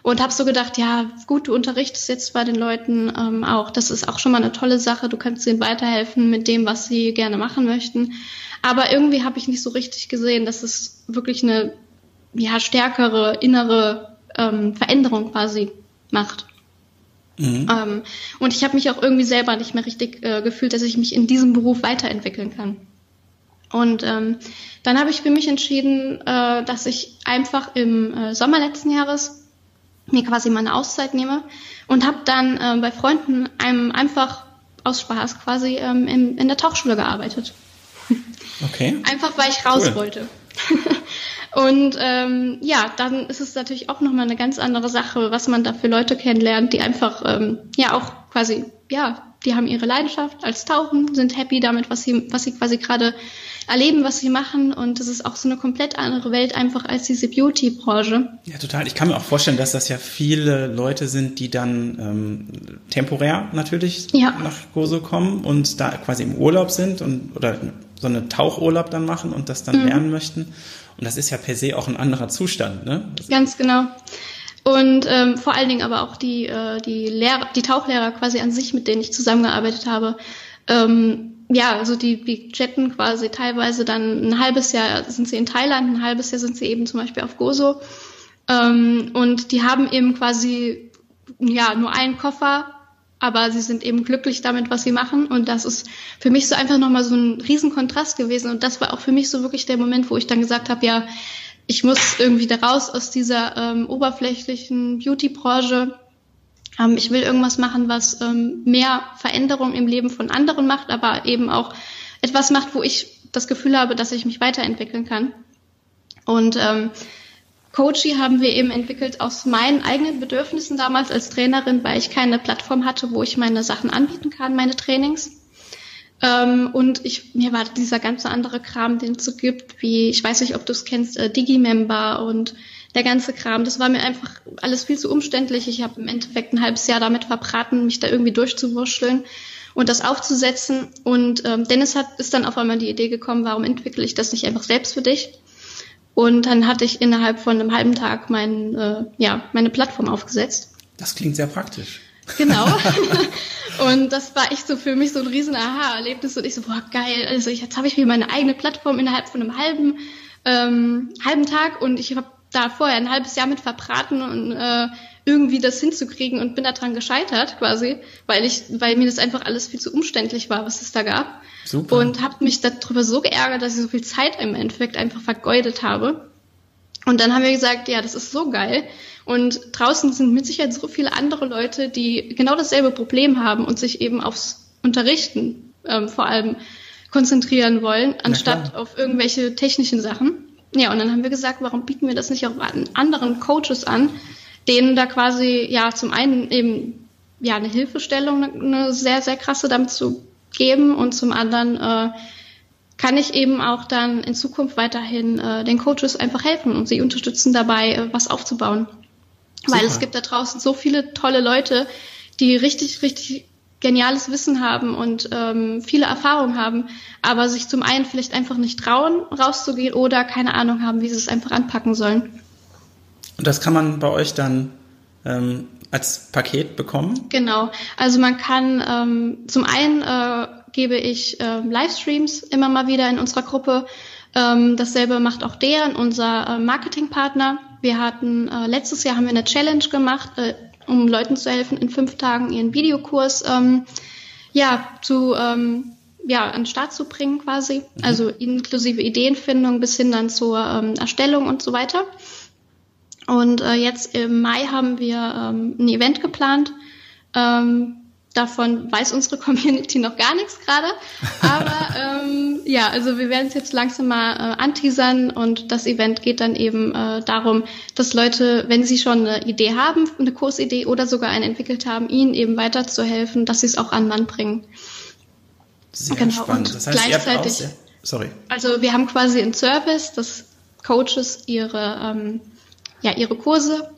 Und habe so gedacht, ja, gut, du unterrichtest jetzt bei den Leuten ähm, auch. Das ist auch schon mal eine tolle Sache. Du kannst ihnen weiterhelfen mit dem, was sie gerne machen möchten. Aber irgendwie habe ich nicht so richtig gesehen, dass es wirklich eine ja, stärkere innere ähm, Veränderung quasi macht. Mhm. Ähm, und ich habe mich auch irgendwie selber nicht mehr richtig äh, gefühlt, dass ich mich in diesem Beruf weiterentwickeln kann. Und ähm, dann habe ich für mich entschieden, äh, dass ich einfach im äh, Sommer letzten Jahres mir quasi meine Auszeit nehme und habe dann äh, bei Freunden einem einfach aus Spaß quasi ähm, in, in der Tauchschule gearbeitet. Okay. Einfach weil ich raus cool. wollte. und ähm, ja, dann ist es natürlich auch nochmal eine ganz andere Sache, was man da für Leute kennenlernt, die einfach ähm, ja auch quasi, ja, die haben ihre Leidenschaft als Tauchen, sind happy damit, was sie, was sie quasi gerade erleben, was sie machen. Und das ist auch so eine komplett andere Welt einfach als diese Beauty-Branche. Ja, total. Ich kann mir auch vorstellen, dass das ja viele Leute sind, die dann ähm, temporär natürlich ja. nach Gozo kommen und da quasi im Urlaub sind und oder so eine Tauchurlaub dann machen und das dann mhm. lernen möchten. Und das ist ja per se auch ein anderer Zustand, ne? Ganz genau. Und ähm, vor allen Dingen aber auch die, äh, die, Lehrer, die Tauchlehrer quasi an sich, mit denen ich zusammengearbeitet habe, ähm, ja, also die, die jetten quasi teilweise dann ein halbes Jahr sind sie in Thailand, ein halbes Jahr sind sie eben zum Beispiel auf Gozo. Ähm, und die haben eben quasi ja nur einen Koffer, aber sie sind eben glücklich damit, was sie machen. Und das ist für mich so einfach nochmal so ein Riesenkontrast gewesen. Und das war auch für mich so wirklich der Moment, wo ich dann gesagt habe, ja, ich muss irgendwie da raus aus dieser ähm, oberflächlichen Beauty-Branche ähm, ich will irgendwas machen, was ähm, mehr Veränderung im Leben von anderen macht, aber eben auch etwas macht, wo ich das Gefühl habe, dass ich mich weiterentwickeln kann. Und ähm, Coachy haben wir eben entwickelt aus meinen eigenen Bedürfnissen damals als Trainerin, weil ich keine Plattform hatte, wo ich meine Sachen anbieten kann, meine Trainings. Ähm, und ich, mir war dieser ganze andere Kram, den es so gibt, wie, ich weiß nicht, ob du es kennst, äh, Digimember und der ganze Kram. Das war mir einfach alles viel zu umständlich. Ich habe im Endeffekt ein halbes Jahr damit verbraten, mich da irgendwie durchzuwurschteln und das aufzusetzen. Und ähm, Dennis hat ist dann auf einmal die Idee gekommen, warum entwickle ich das nicht einfach selbst für dich? Und dann hatte ich innerhalb von einem halben Tag mein, äh, ja, meine Plattform aufgesetzt. Das klingt sehr praktisch. Genau. und das war echt so für mich so ein riesen Aha-Erlebnis und ich so, boah, geil. Also jetzt habe ich mir meine eigene Plattform innerhalb von einem halben, ähm, halben Tag und ich habe da vorher ein halbes Jahr mit verbraten und äh, irgendwie das hinzukriegen und bin daran gescheitert quasi, weil ich, weil mir das einfach alles viel zu umständlich war, was es da gab. Super. Und habe mich darüber so geärgert, dass ich so viel Zeit im Endeffekt einfach vergeudet habe. Und dann haben wir gesagt, ja, das ist so geil. Und draußen sind mit Sicherheit so viele andere Leute, die genau dasselbe Problem haben und sich eben aufs Unterrichten ähm, vor allem konzentrieren wollen, anstatt auf irgendwelche technischen Sachen. Ja, und dann haben wir gesagt, warum bieten wir das nicht auch an anderen Coaches an, denen da quasi ja zum einen eben ja eine Hilfestellung, eine sehr, sehr krasse damit zu geben und zum anderen äh, kann ich eben auch dann in Zukunft weiterhin äh, den Coaches einfach helfen und sie unterstützen dabei, äh, was aufzubauen. Super. Weil es gibt da draußen so viele tolle Leute, die richtig, richtig geniales Wissen haben und ähm, viele Erfahrungen haben, aber sich zum einen vielleicht einfach nicht trauen, rauszugehen oder keine Ahnung haben, wie sie es einfach anpacken sollen. Und das kann man bei euch dann ähm, als Paket bekommen? Genau. Also man kann ähm, zum einen äh, gebe ich äh, Livestreams immer mal wieder in unserer Gruppe. Ähm, dasselbe macht auch deren, unser äh, Marketingpartner. Wir hatten äh, letztes Jahr haben wir eine Challenge gemacht, äh, um Leuten zu helfen, in fünf Tagen ihren Videokurs ähm, ja zu ähm, ja an den Start zu bringen quasi. Mhm. Also inklusive Ideenfindung bis hin dann zur ähm, Erstellung und so weiter. Und äh, jetzt im Mai haben wir ähm, ein Event geplant. Ähm, davon weiß unsere Community noch gar nichts gerade. Aber ähm, ja, also wir werden es jetzt langsam mal äh, anteasern und das Event geht dann eben äh, darum, dass Leute, wenn sie schon eine Idee haben, eine Kursidee oder sogar eine entwickelt haben, ihnen eben weiterzuhelfen, dass sie es auch an Mann bringen. Sehr genau. spannend. Und das heißt, gleichzeitig, sorry. Also wir haben quasi einen Service, dass Coaches ihre ähm, ja, ihre Kurse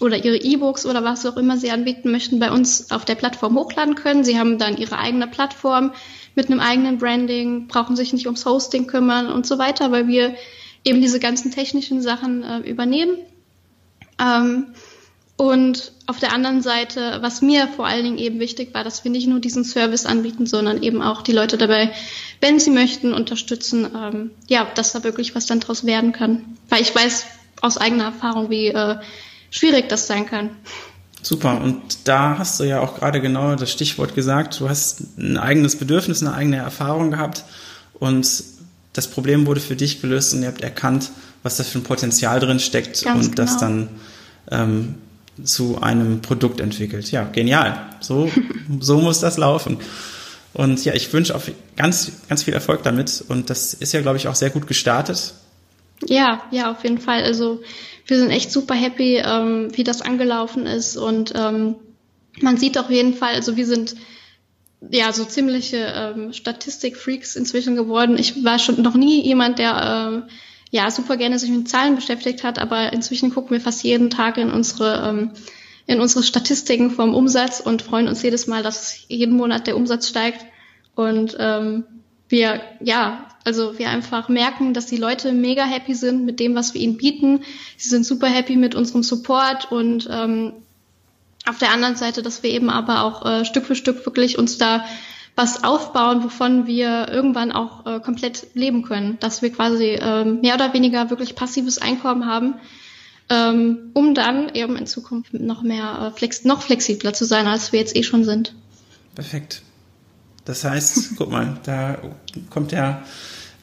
oder ihre E-Books oder was auch immer sie anbieten möchten, bei uns auf der Plattform hochladen können. Sie haben dann ihre eigene Plattform mit einem eigenen Branding, brauchen sich nicht ums Hosting kümmern und so weiter, weil wir eben diese ganzen technischen Sachen äh, übernehmen. Ähm, und auf der anderen Seite, was mir vor allen Dingen eben wichtig war, dass wir nicht nur diesen Service anbieten, sondern eben auch die Leute dabei, wenn sie möchten, unterstützen, ähm, ja, dass da wirklich was dann draus werden kann. Weil ich weiß, aus eigener Erfahrung, wie äh, schwierig das sein kann. Super. Und da hast du ja auch gerade genau das Stichwort gesagt. Du hast ein eigenes Bedürfnis, eine eigene Erfahrung gehabt und das Problem wurde für dich gelöst und ihr habt erkannt, was da für ein Potenzial drin steckt Ganz und genau. das dann ähm, zu einem Produkt entwickelt. Ja, genial. So, so muss das laufen. Und ja, ich wünsche auf ganz, ganz viel Erfolg damit. Und das ist ja, glaube ich, auch sehr gut gestartet. Ja, ja, auf jeden Fall. Also wir sind echt super happy, ähm, wie das angelaufen ist und ähm, man sieht auf jeden Fall, also wir sind ja so ziemliche ähm, Statistikfreaks inzwischen geworden. Ich war schon noch nie jemand, der ähm, ja super gerne sich mit Zahlen beschäftigt hat, aber inzwischen gucken wir fast jeden Tag in unsere ähm, in unsere Statistiken vom Umsatz und freuen uns jedes Mal, dass jeden Monat der Umsatz steigt und ähm, wir ja also wir einfach merken, dass die Leute mega happy sind mit dem, was wir ihnen bieten. Sie sind super happy mit unserem Support und ähm, auf der anderen Seite, dass wir eben aber auch äh, Stück für Stück wirklich uns da was aufbauen, wovon wir irgendwann auch äh, komplett leben können, dass wir quasi äh, mehr oder weniger wirklich passives Einkommen haben, ähm, um dann eben in Zukunft noch mehr äh, flex noch flexibler zu sein, als wir jetzt eh schon sind. Perfekt. Das heißt, guck mal, da kommt ja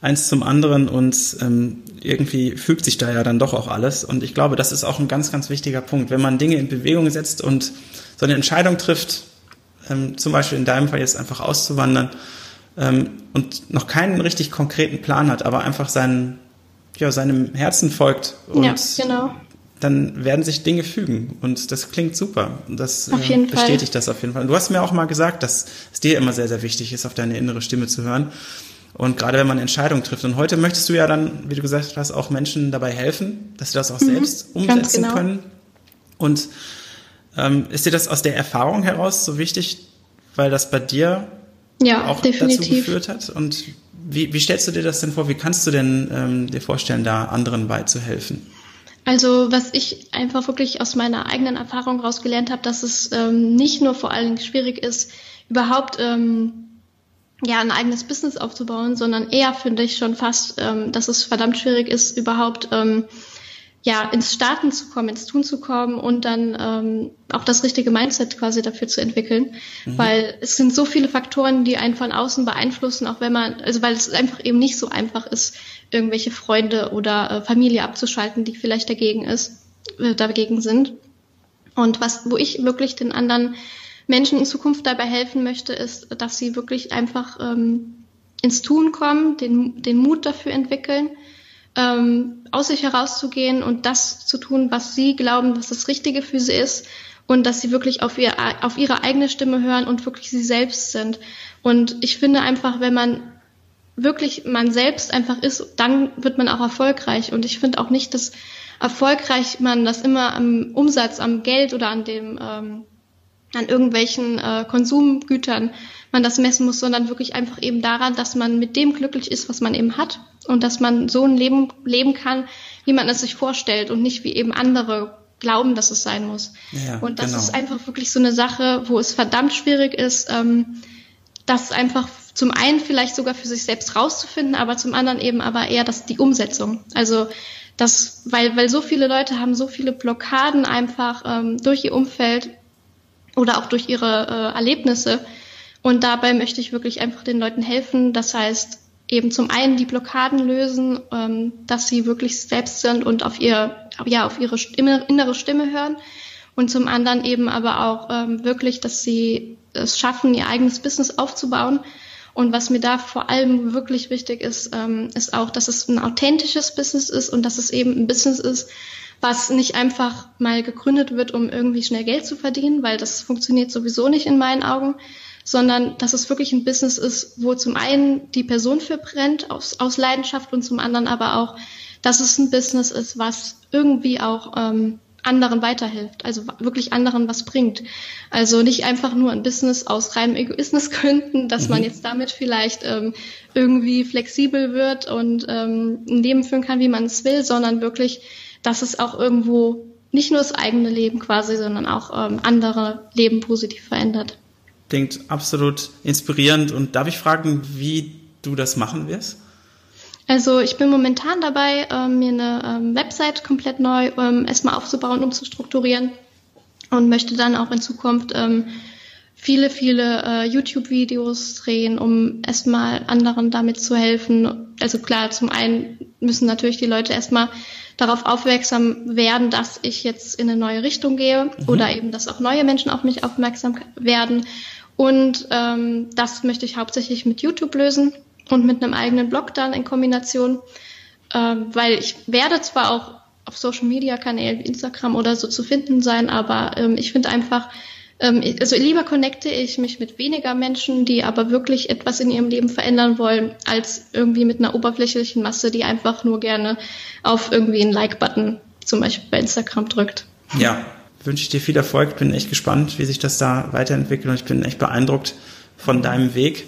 eins zum anderen und ähm, irgendwie fügt sich da ja dann doch auch alles. Und ich glaube, das ist auch ein ganz, ganz wichtiger Punkt. Wenn man Dinge in Bewegung setzt und so eine Entscheidung trifft, ähm, zum Beispiel in deinem Fall jetzt einfach auszuwandern ähm, und noch keinen richtig konkreten Plan hat, aber einfach seinen, ja, seinem Herzen folgt und ja, genau. Dann werden sich Dinge fügen. Und das klingt super. Und das äh, bestätigt Fall. das auf jeden Fall. Und du hast mir auch mal gesagt, dass es dir immer sehr, sehr wichtig ist, auf deine innere Stimme zu hören. Und gerade wenn man Entscheidungen trifft. Und heute möchtest du ja dann, wie du gesagt hast, auch Menschen dabei helfen, dass sie das auch mhm, selbst umsetzen genau. können. Und ähm, ist dir das aus der Erfahrung heraus so wichtig, weil das bei dir ja, auch definitiv. dazu geführt hat? Und wie, wie stellst du dir das denn vor? Wie kannst du denn ähm, dir vorstellen, da anderen beizuhelfen? Also was ich einfach wirklich aus meiner eigenen Erfahrung rausgelernt habe, dass es ähm, nicht nur vor allen Dingen schwierig ist, überhaupt ähm, ja, ein eigenes Business aufzubauen, sondern eher finde ich schon fast, ähm, dass es verdammt schwierig ist, überhaupt ähm, ja ins Starten zu kommen, ins Tun zu kommen und dann ähm, auch das richtige Mindset quasi dafür zu entwickeln, mhm. weil es sind so viele Faktoren, die einen von außen beeinflussen, auch wenn man, also weil es einfach eben nicht so einfach ist, irgendwelche Freunde oder äh, Familie abzuschalten, die vielleicht dagegen ist, äh, dagegen sind. Und was, wo ich wirklich den anderen Menschen in Zukunft dabei helfen möchte, ist, dass sie wirklich einfach ähm, ins Tun kommen, den, den Mut dafür entwickeln, ähm, aus sich herauszugehen und das zu tun, was sie glauben, was das Richtige für sie ist und dass sie wirklich auf, ihr, auf ihre eigene Stimme hören und wirklich sie selbst sind. Und ich finde einfach, wenn man wirklich man selbst einfach ist, dann wird man auch erfolgreich. Und ich finde auch nicht, dass erfolgreich man das immer am Umsatz, am Geld oder an dem ähm, an irgendwelchen äh, Konsumgütern man das messen muss, sondern wirklich einfach eben daran, dass man mit dem glücklich ist, was man eben hat und dass man so ein Leben leben kann, wie man es sich vorstellt und nicht wie eben andere glauben, dass es sein muss. Ja, und das genau. ist einfach wirklich so eine Sache, wo es verdammt schwierig ist, ähm, das einfach zum einen vielleicht sogar für sich selbst rauszufinden, aber zum anderen eben aber eher das, die Umsetzung. Also das, weil, weil so viele Leute haben so viele Blockaden einfach ähm, durch ihr Umfeld oder auch durch ihre äh, Erlebnisse. Und dabei möchte ich wirklich einfach den Leuten helfen. Das heißt, eben zum einen die Blockaden lösen, ähm, dass sie wirklich selbst sind und auf ihr, ja, auf ihre innere Stimme hören. Und zum anderen eben aber auch ähm, wirklich, dass sie es schaffen, ihr eigenes Business aufzubauen. Und was mir da vor allem wirklich wichtig ist, ähm, ist auch, dass es ein authentisches Business ist und dass es eben ein Business ist, was nicht einfach mal gegründet wird, um irgendwie schnell Geld zu verdienen, weil das funktioniert sowieso nicht in meinen Augen, sondern dass es wirklich ein Business ist, wo zum einen die Person für brennt aus, aus Leidenschaft und zum anderen aber auch, dass es ein Business ist, was irgendwie auch ähm, anderen weiterhilft, also wirklich anderen was bringt. Also nicht einfach nur ein Business aus reinem Egoismus gründen, dass mhm. man jetzt damit vielleicht ähm, irgendwie flexibel wird und ähm, ein Leben führen kann, wie man es will, sondern wirklich, dass es auch irgendwo nicht nur das eigene Leben quasi, sondern auch ähm, andere Leben positiv verändert. Klingt absolut inspirierend. Und darf ich fragen, wie du das machen wirst? Also ich bin momentan dabei, ähm, mir eine ähm, Website komplett neu ähm, erstmal aufzubauen, um zu strukturieren und möchte dann auch in Zukunft ähm, viele, viele äh, YouTube-Videos drehen, um erstmal anderen damit zu helfen. Also klar, zum einen müssen natürlich die Leute erstmal darauf aufmerksam werden, dass ich jetzt in eine neue Richtung gehe mhm. oder eben, dass auch neue Menschen auf mich aufmerksam werden. Und ähm, das möchte ich hauptsächlich mit YouTube lösen und mit einem eigenen Blog dann in Kombination, ähm, weil ich werde zwar auch auf Social Media Kanälen wie Instagram oder so zu finden sein, aber ähm, ich finde einfach, ähm, also lieber connecte ich mich mit weniger Menschen, die aber wirklich etwas in ihrem Leben verändern wollen, als irgendwie mit einer oberflächlichen Masse, die einfach nur gerne auf irgendwie einen Like-Button zum Beispiel bei Instagram drückt. Ja, wünsche ich dir viel Erfolg. Bin echt gespannt, wie sich das da weiterentwickelt und ich bin echt beeindruckt von deinem Weg.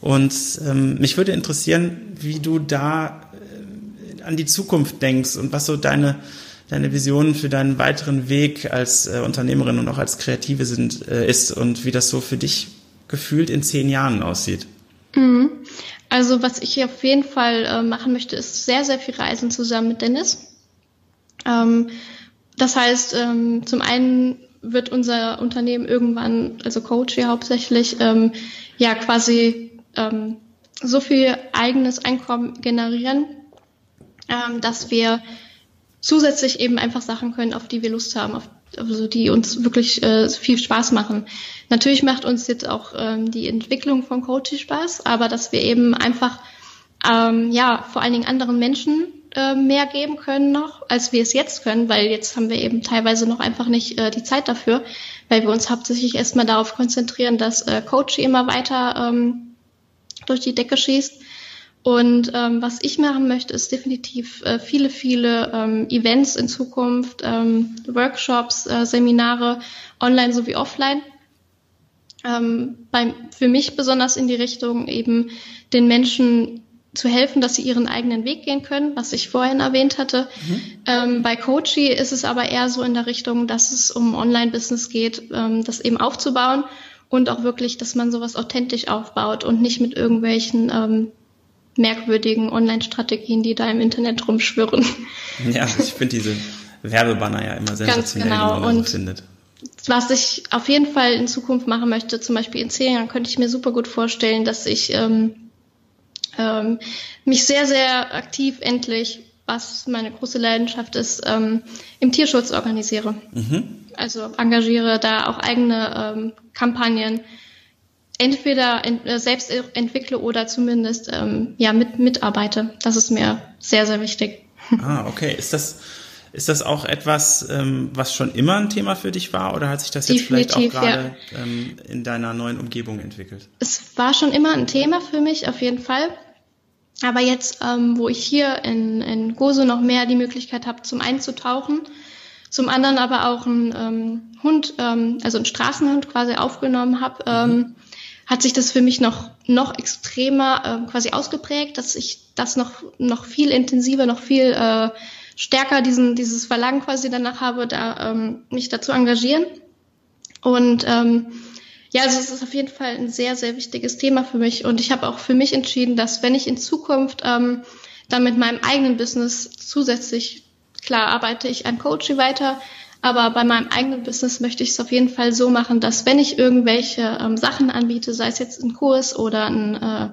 Und ähm, mich würde interessieren, wie du da äh, an die Zukunft denkst und was so deine, deine Visionen für deinen weiteren Weg als äh, Unternehmerin und auch als Kreative sind, äh, ist und wie das so für dich gefühlt in zehn Jahren aussieht. Mhm. Also was ich auf jeden Fall äh, machen möchte, ist sehr, sehr viel Reisen zusammen mit Dennis. Ähm, das heißt, ähm, zum einen wird unser Unternehmen irgendwann, also Coach hier hauptsächlich, ähm, ja quasi ähm, so viel eigenes Einkommen generieren, ähm, dass wir zusätzlich eben einfach Sachen können, auf die wir Lust haben, auf, also die uns wirklich äh, viel Spaß machen. Natürlich macht uns jetzt auch ähm, die Entwicklung von Coaching Spaß, aber dass wir eben einfach ähm, ja vor allen Dingen anderen Menschen äh, mehr geben können noch, als wir es jetzt können, weil jetzt haben wir eben teilweise noch einfach nicht äh, die Zeit dafür, weil wir uns hauptsächlich erstmal darauf konzentrieren, dass äh, Coaching immer weiter ähm, durch die Decke schießt. Und ähm, was ich machen möchte, ist definitiv äh, viele, viele ähm, Events in Zukunft, ähm, Workshops, äh, Seminare, online sowie offline. Ähm, beim, für mich besonders in die Richtung eben den Menschen zu helfen, dass sie ihren eigenen Weg gehen können, was ich vorhin erwähnt hatte. Mhm. Ähm, bei Coachy ist es aber eher so in der Richtung, dass es um Online-Business geht, ähm, das eben aufzubauen und auch wirklich, dass man sowas authentisch aufbaut und nicht mit irgendwelchen ähm, merkwürdigen Online-Strategien, die da im Internet rumschwirren. Ja, ich finde diese Werbebanner ja immer sensationell, genau. die man und findet. Was ich auf jeden Fall in Zukunft machen möchte, zum Beispiel in zehn Jahren, könnte ich mir super gut vorstellen, dass ich ähm, ähm, mich sehr, sehr aktiv endlich, was meine große Leidenschaft ist, ähm, im Tierschutz organisiere. Mhm also engagiere da auch eigene ähm, Kampagnen. entweder ent, äh, selbst entwickle oder zumindest ähm, ja mit mitarbeite. Das ist mir sehr sehr wichtig. Ah, okay. Ist das ist das auch etwas, ähm, was schon immer ein Thema für dich war oder hat sich das jetzt Definitiv, vielleicht auch gerade ja. ähm, in deiner neuen Umgebung entwickelt? Es war schon immer ein Thema für mich, auf jeden Fall. Aber jetzt, ähm, wo ich hier in, in Gozo noch mehr die Möglichkeit habe, zum einen zu tauchen, zum anderen aber auch einen ähm, Hund, ähm, also einen Straßenhund quasi aufgenommen habe, mhm. ähm, hat sich das für mich noch, noch extremer äh, quasi ausgeprägt, dass ich das noch, noch viel intensiver, noch viel äh, stärker diesen, dieses Verlangen quasi danach habe, da ähm, mich dazu engagieren. Und ähm, ja, also es ist auf jeden Fall ein sehr, sehr wichtiges Thema für mich. Und ich habe auch für mich entschieden, dass wenn ich in Zukunft ähm, dann mit meinem eigenen Business zusätzlich, klar arbeite ich an Coaching weiter, aber bei meinem eigenen Business möchte ich es auf jeden Fall so machen, dass wenn ich irgendwelche ähm, Sachen anbiete, sei es jetzt ein Kurs oder ein, äh,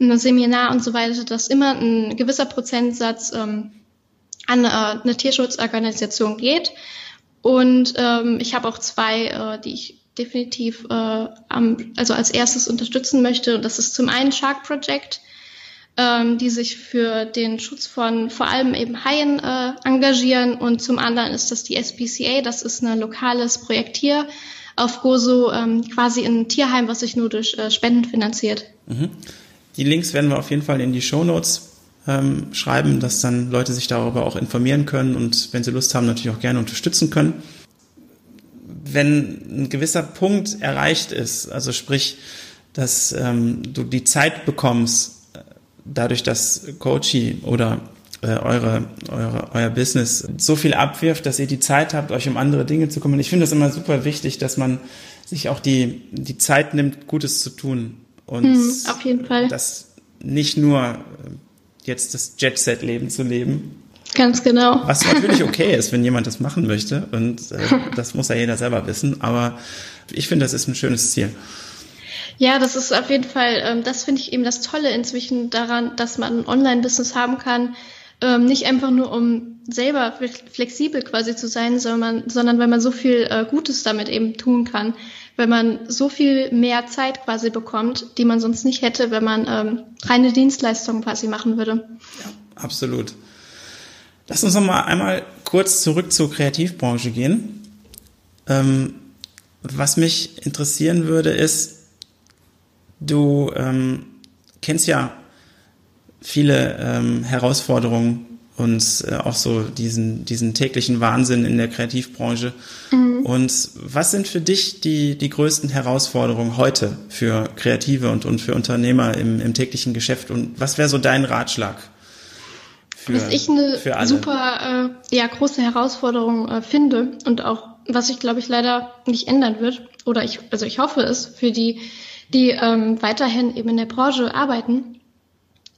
ein Seminar und so weiter, dass immer ein gewisser Prozentsatz ähm, an äh, eine Tierschutzorganisation geht. Und ähm, ich habe auch zwei, äh, die ich definitiv äh, am, also als erstes unterstützen möchte. Und das ist zum einen Shark Project ähm, die sich für den Schutz von vor allem eben Haien äh, engagieren. Und zum anderen ist das die SPCA, das ist ein lokales Projekt hier auf Gozo, ähm, quasi ein Tierheim, was sich nur durch äh, Spenden finanziert. Mhm. Die Links werden wir auf jeden Fall in die Show Notes ähm, schreiben, dass dann Leute sich darüber auch informieren können und wenn sie Lust haben, natürlich auch gerne unterstützen können. Wenn ein gewisser Punkt erreicht ist, also sprich, dass ähm, du die Zeit bekommst, dadurch, dass Coachy oder äh, eure, eure, euer Business so viel abwirft, dass ihr die Zeit habt, euch um andere Dinge zu kümmern. Ich finde das immer super wichtig, dass man sich auch die, die Zeit nimmt, Gutes zu tun. Und hm, auf jeden Fall. das nicht nur äh, jetzt das Jet-Set-Leben zu leben. Ganz genau. Was natürlich okay ist, wenn jemand das machen möchte. Und äh, das muss ja jeder selber wissen. Aber ich finde, das ist ein schönes Ziel. Ja, das ist auf jeden Fall, ähm, das finde ich eben das Tolle inzwischen daran, dass man ein Online-Business haben kann, ähm, nicht einfach nur um selber flexibel quasi zu sein, sondern, sondern weil man so viel äh, Gutes damit eben tun kann, weil man so viel mehr Zeit quasi bekommt, die man sonst nicht hätte, wenn man ähm, reine Dienstleistungen quasi machen würde. Ja, absolut. Lass uns noch mal einmal kurz zurück zur Kreativbranche gehen. Ähm, was mich interessieren würde, ist, Du ähm, kennst ja viele ähm, Herausforderungen und äh, auch so diesen, diesen täglichen Wahnsinn in der Kreativbranche. Mhm. Und was sind für dich die, die größten Herausforderungen heute für Kreative und, und für Unternehmer im, im täglichen Geschäft? Und was wäre so dein Ratschlag? Für, was ich eine super äh, ja, große Herausforderung äh, finde und auch was sich, glaube ich, leider nicht ändern wird, oder ich, also ich hoffe es, für die die ähm, weiterhin eben in der Branche arbeiten,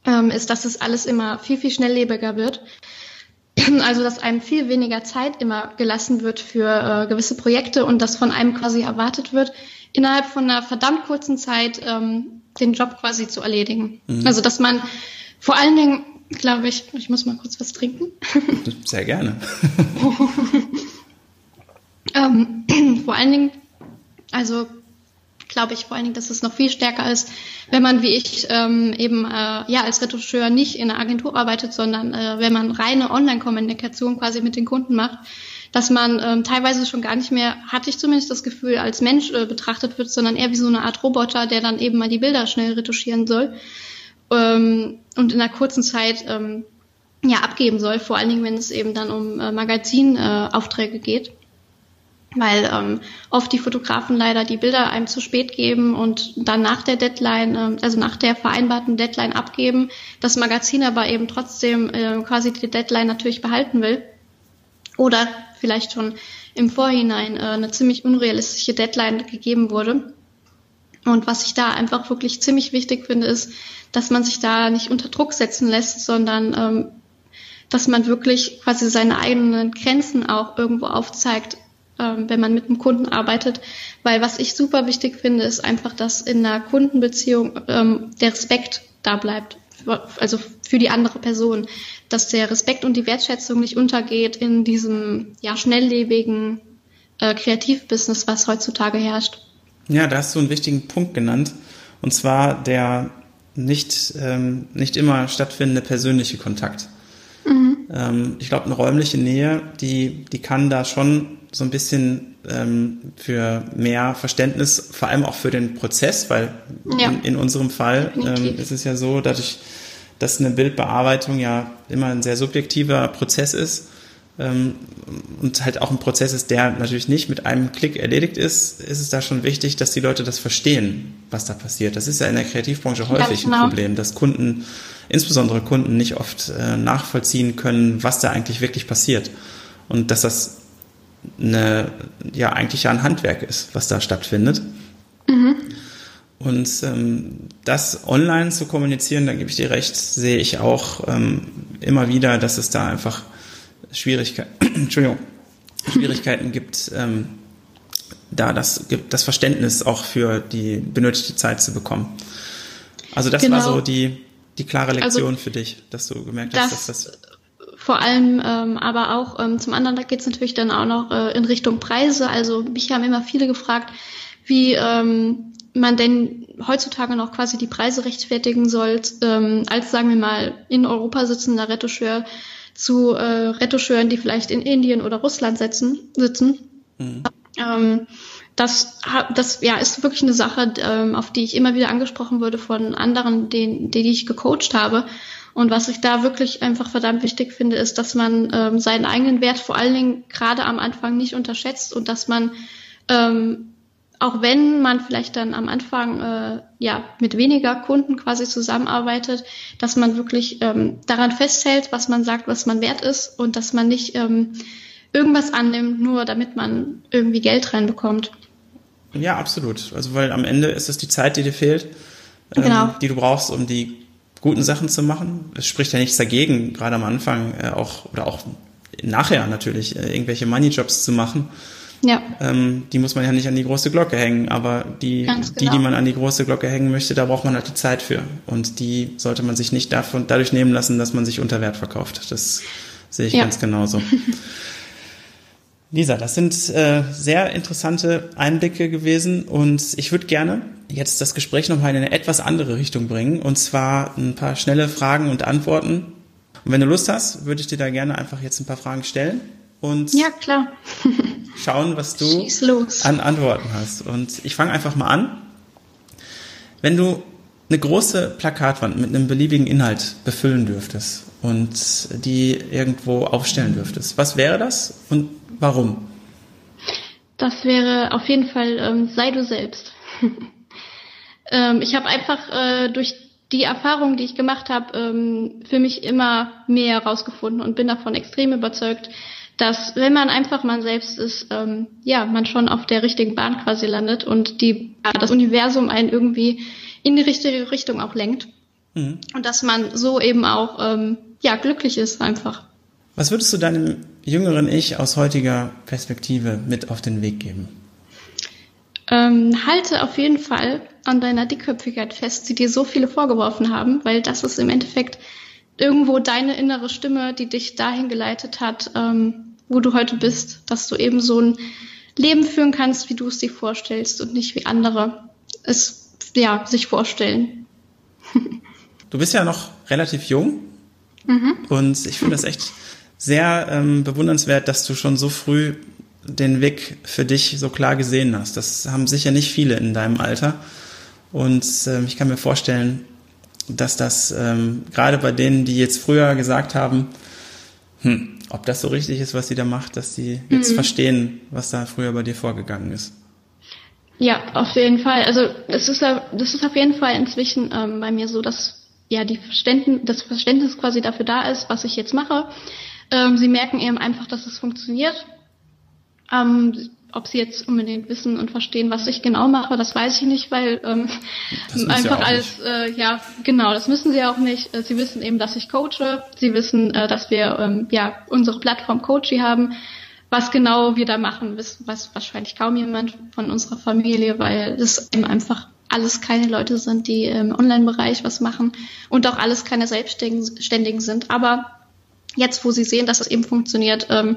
ähm, ist, dass es alles immer viel, viel schnelllebiger wird. Also, dass einem viel weniger Zeit immer gelassen wird für äh, gewisse Projekte und dass von einem quasi erwartet wird, innerhalb von einer verdammt kurzen Zeit ähm, den Job quasi zu erledigen. Mhm. Also, dass man vor allen Dingen, glaube ich, ich muss mal kurz was trinken. Sehr gerne. ähm, vor allen Dingen, also glaube ich vor allen Dingen, dass es noch viel stärker ist, wenn man wie ich ähm, eben äh, ja als Retoucheur nicht in einer Agentur arbeitet, sondern äh, wenn man reine Online-Kommunikation quasi mit den Kunden macht, dass man ähm, teilweise schon gar nicht mehr, hatte ich zumindest das Gefühl, als Mensch äh, betrachtet wird, sondern eher wie so eine Art Roboter, der dann eben mal die Bilder schnell retuschieren soll ähm, und in einer kurzen Zeit ähm, ja abgeben soll, vor allen Dingen, wenn es eben dann um äh, Magazinaufträge äh, geht weil ähm, oft die Fotografen leider die Bilder einem zu spät geben und dann nach der Deadline, ähm, also nach der vereinbarten Deadline abgeben, das Magazin aber eben trotzdem äh, quasi die Deadline natürlich behalten will oder vielleicht schon im Vorhinein äh, eine ziemlich unrealistische Deadline gegeben wurde. Und was ich da einfach wirklich ziemlich wichtig finde, ist, dass man sich da nicht unter Druck setzen lässt, sondern ähm, dass man wirklich quasi seine eigenen Grenzen auch irgendwo aufzeigt, wenn man mit einem Kunden arbeitet. Weil was ich super wichtig finde, ist einfach, dass in einer Kundenbeziehung ähm, der Respekt da bleibt. Also für die andere Person. Dass der Respekt und die Wertschätzung nicht untergeht in diesem ja schnelllebigen äh, Kreativbusiness, was heutzutage herrscht. Ja, da hast du einen wichtigen Punkt genannt. Und zwar der nicht, ähm, nicht immer stattfindende persönliche Kontakt. Mhm. Ähm, ich glaube, eine räumliche Nähe, die, die kann da schon so ein bisschen ähm, für mehr Verständnis, vor allem auch für den Prozess, weil ja. in, in, unserem Fall ähm, ist es ja so, dadurch, dass eine Bildbearbeitung ja immer ein sehr subjektiver Prozess ist, ähm, und halt auch ein Prozess ist, der natürlich nicht mit einem Klick erledigt ist, ist es da schon wichtig, dass die Leute das verstehen, was da passiert. Das ist ja in der Kreativbranche häufig genau. ein Problem, dass Kunden, insbesondere Kunden, nicht oft äh, nachvollziehen können, was da eigentlich wirklich passiert. Und dass das eine, ja, eigentlich ja ein Handwerk ist, was da stattfindet. Mhm. Und ähm, das online zu kommunizieren, da gebe ich dir recht, sehe ich auch ähm, immer wieder, dass es da einfach Schwierigkeiten, Entschuldigung, Schwierigkeiten gibt, ähm, da das, das Verständnis auch für die benötigte Zeit zu bekommen. Also das genau. war so die, die klare also Lektion also, für dich, dass du gemerkt hast, das, dass das vor allem, ähm, aber auch ähm, zum anderen, da geht es natürlich dann auch noch äh, in Richtung Preise. Also mich haben immer viele gefragt, wie ähm, man denn heutzutage noch quasi die Preise rechtfertigen soll, ähm, als sagen wir mal in Europa sitzender Retoucheur zu äh, Retoucheuren, die vielleicht in Indien oder Russland sitzen. sitzen. Mhm. Ähm, das, das ja, ist wirklich eine Sache, ähm, auf die ich immer wieder angesprochen wurde von anderen, die, die ich gecoacht habe. Und was ich da wirklich einfach verdammt wichtig finde, ist, dass man ähm, seinen eigenen Wert vor allen Dingen gerade am Anfang nicht unterschätzt und dass man ähm, auch wenn man vielleicht dann am Anfang äh, ja mit weniger Kunden quasi zusammenarbeitet, dass man wirklich ähm, daran festhält, was man sagt, was man wert ist und dass man nicht ähm, irgendwas annimmt, nur damit man irgendwie Geld reinbekommt. Ja, absolut. Also weil am Ende ist es die Zeit, die dir fehlt, ähm, genau. die du brauchst, um die guten Sachen zu machen. Es spricht ja nichts dagegen, gerade am Anfang äh, auch oder auch nachher natürlich äh, irgendwelche Money-Jobs zu machen ja. Ähm, die muss man ja nicht an die große Glocke hängen, aber die, genau. die, die genau. man an die große Glocke hängen möchte, da braucht man halt die Zeit für. Und die sollte man sich nicht davon, dadurch nehmen lassen, dass man sich unter Wert verkauft. Das sehe ich ja. ganz genauso. Lisa, das sind äh, sehr interessante Einblicke gewesen und ich würde gerne jetzt das Gespräch nochmal in eine etwas andere Richtung bringen und zwar ein paar schnelle Fragen und Antworten. Und wenn du Lust hast, würde ich dir da gerne einfach jetzt ein paar Fragen stellen und ja, klar. schauen, was du an Antworten hast. Und ich fange einfach mal an. Wenn du eine große Plakatwand mit einem beliebigen Inhalt befüllen dürftest und die irgendwo aufstellen dürftest, was wäre das und warum? Das wäre auf jeden Fall ähm, sei du selbst. ähm, ich habe einfach äh, durch die Erfahrung, die ich gemacht habe, ähm, für mich immer mehr herausgefunden und bin davon extrem überzeugt, dass wenn man einfach man selbst ist, ähm, ja, man schon auf der richtigen Bahn quasi landet und die, das Universum einen irgendwie in die richtige Richtung auch lenkt. Mhm. Und dass man so eben auch, ähm, ja, glücklich ist einfach. Was würdest du deinem jüngeren Ich aus heutiger Perspektive mit auf den Weg geben? Ähm, halte auf jeden Fall an deiner Dickköpfigkeit fest, die dir so viele vorgeworfen haben, weil das ist im Endeffekt irgendwo deine innere Stimme, die dich dahin geleitet hat, ähm, wo du heute bist, dass du eben so ein Leben führen kannst, wie du es dir vorstellst und nicht wie andere es ja sich vorstellen. du bist ja noch relativ jung mhm. und ich finde das echt sehr ähm, bewundernswert, dass du schon so früh den Weg für dich so klar gesehen hast. Das haben sicher nicht viele in deinem Alter. Und äh, ich kann mir vorstellen, dass das ähm, gerade bei denen, die jetzt früher gesagt haben, hm, ob das so richtig ist, was sie da macht, dass sie jetzt mhm. verstehen, was da früher bei dir vorgegangen ist. Ja, auf jeden Fall. Also es ist, das ist auf jeden Fall inzwischen ähm, bei mir so, dass ja die Verständnis, das Verständnis quasi dafür da ist, was ich jetzt mache. Ähm, sie merken eben einfach, dass es funktioniert. Ähm, ob sie jetzt unbedingt wissen und verstehen, was ich genau mache, das weiß ich nicht, weil ähm, einfach alles, äh, ja, genau, das müssen sie auch nicht. Äh, sie wissen eben, dass ich coache. Sie wissen, äh, dass wir ähm, ja unsere Plattform Coachy haben. Was genau wir da machen, weiß wahrscheinlich kaum jemand von unserer Familie, weil das eben einfach alles keine Leute sind, die im Online-Bereich was machen und auch alles keine Selbstständigen sind. Aber jetzt, wo sie sehen, dass es eben funktioniert, ähm,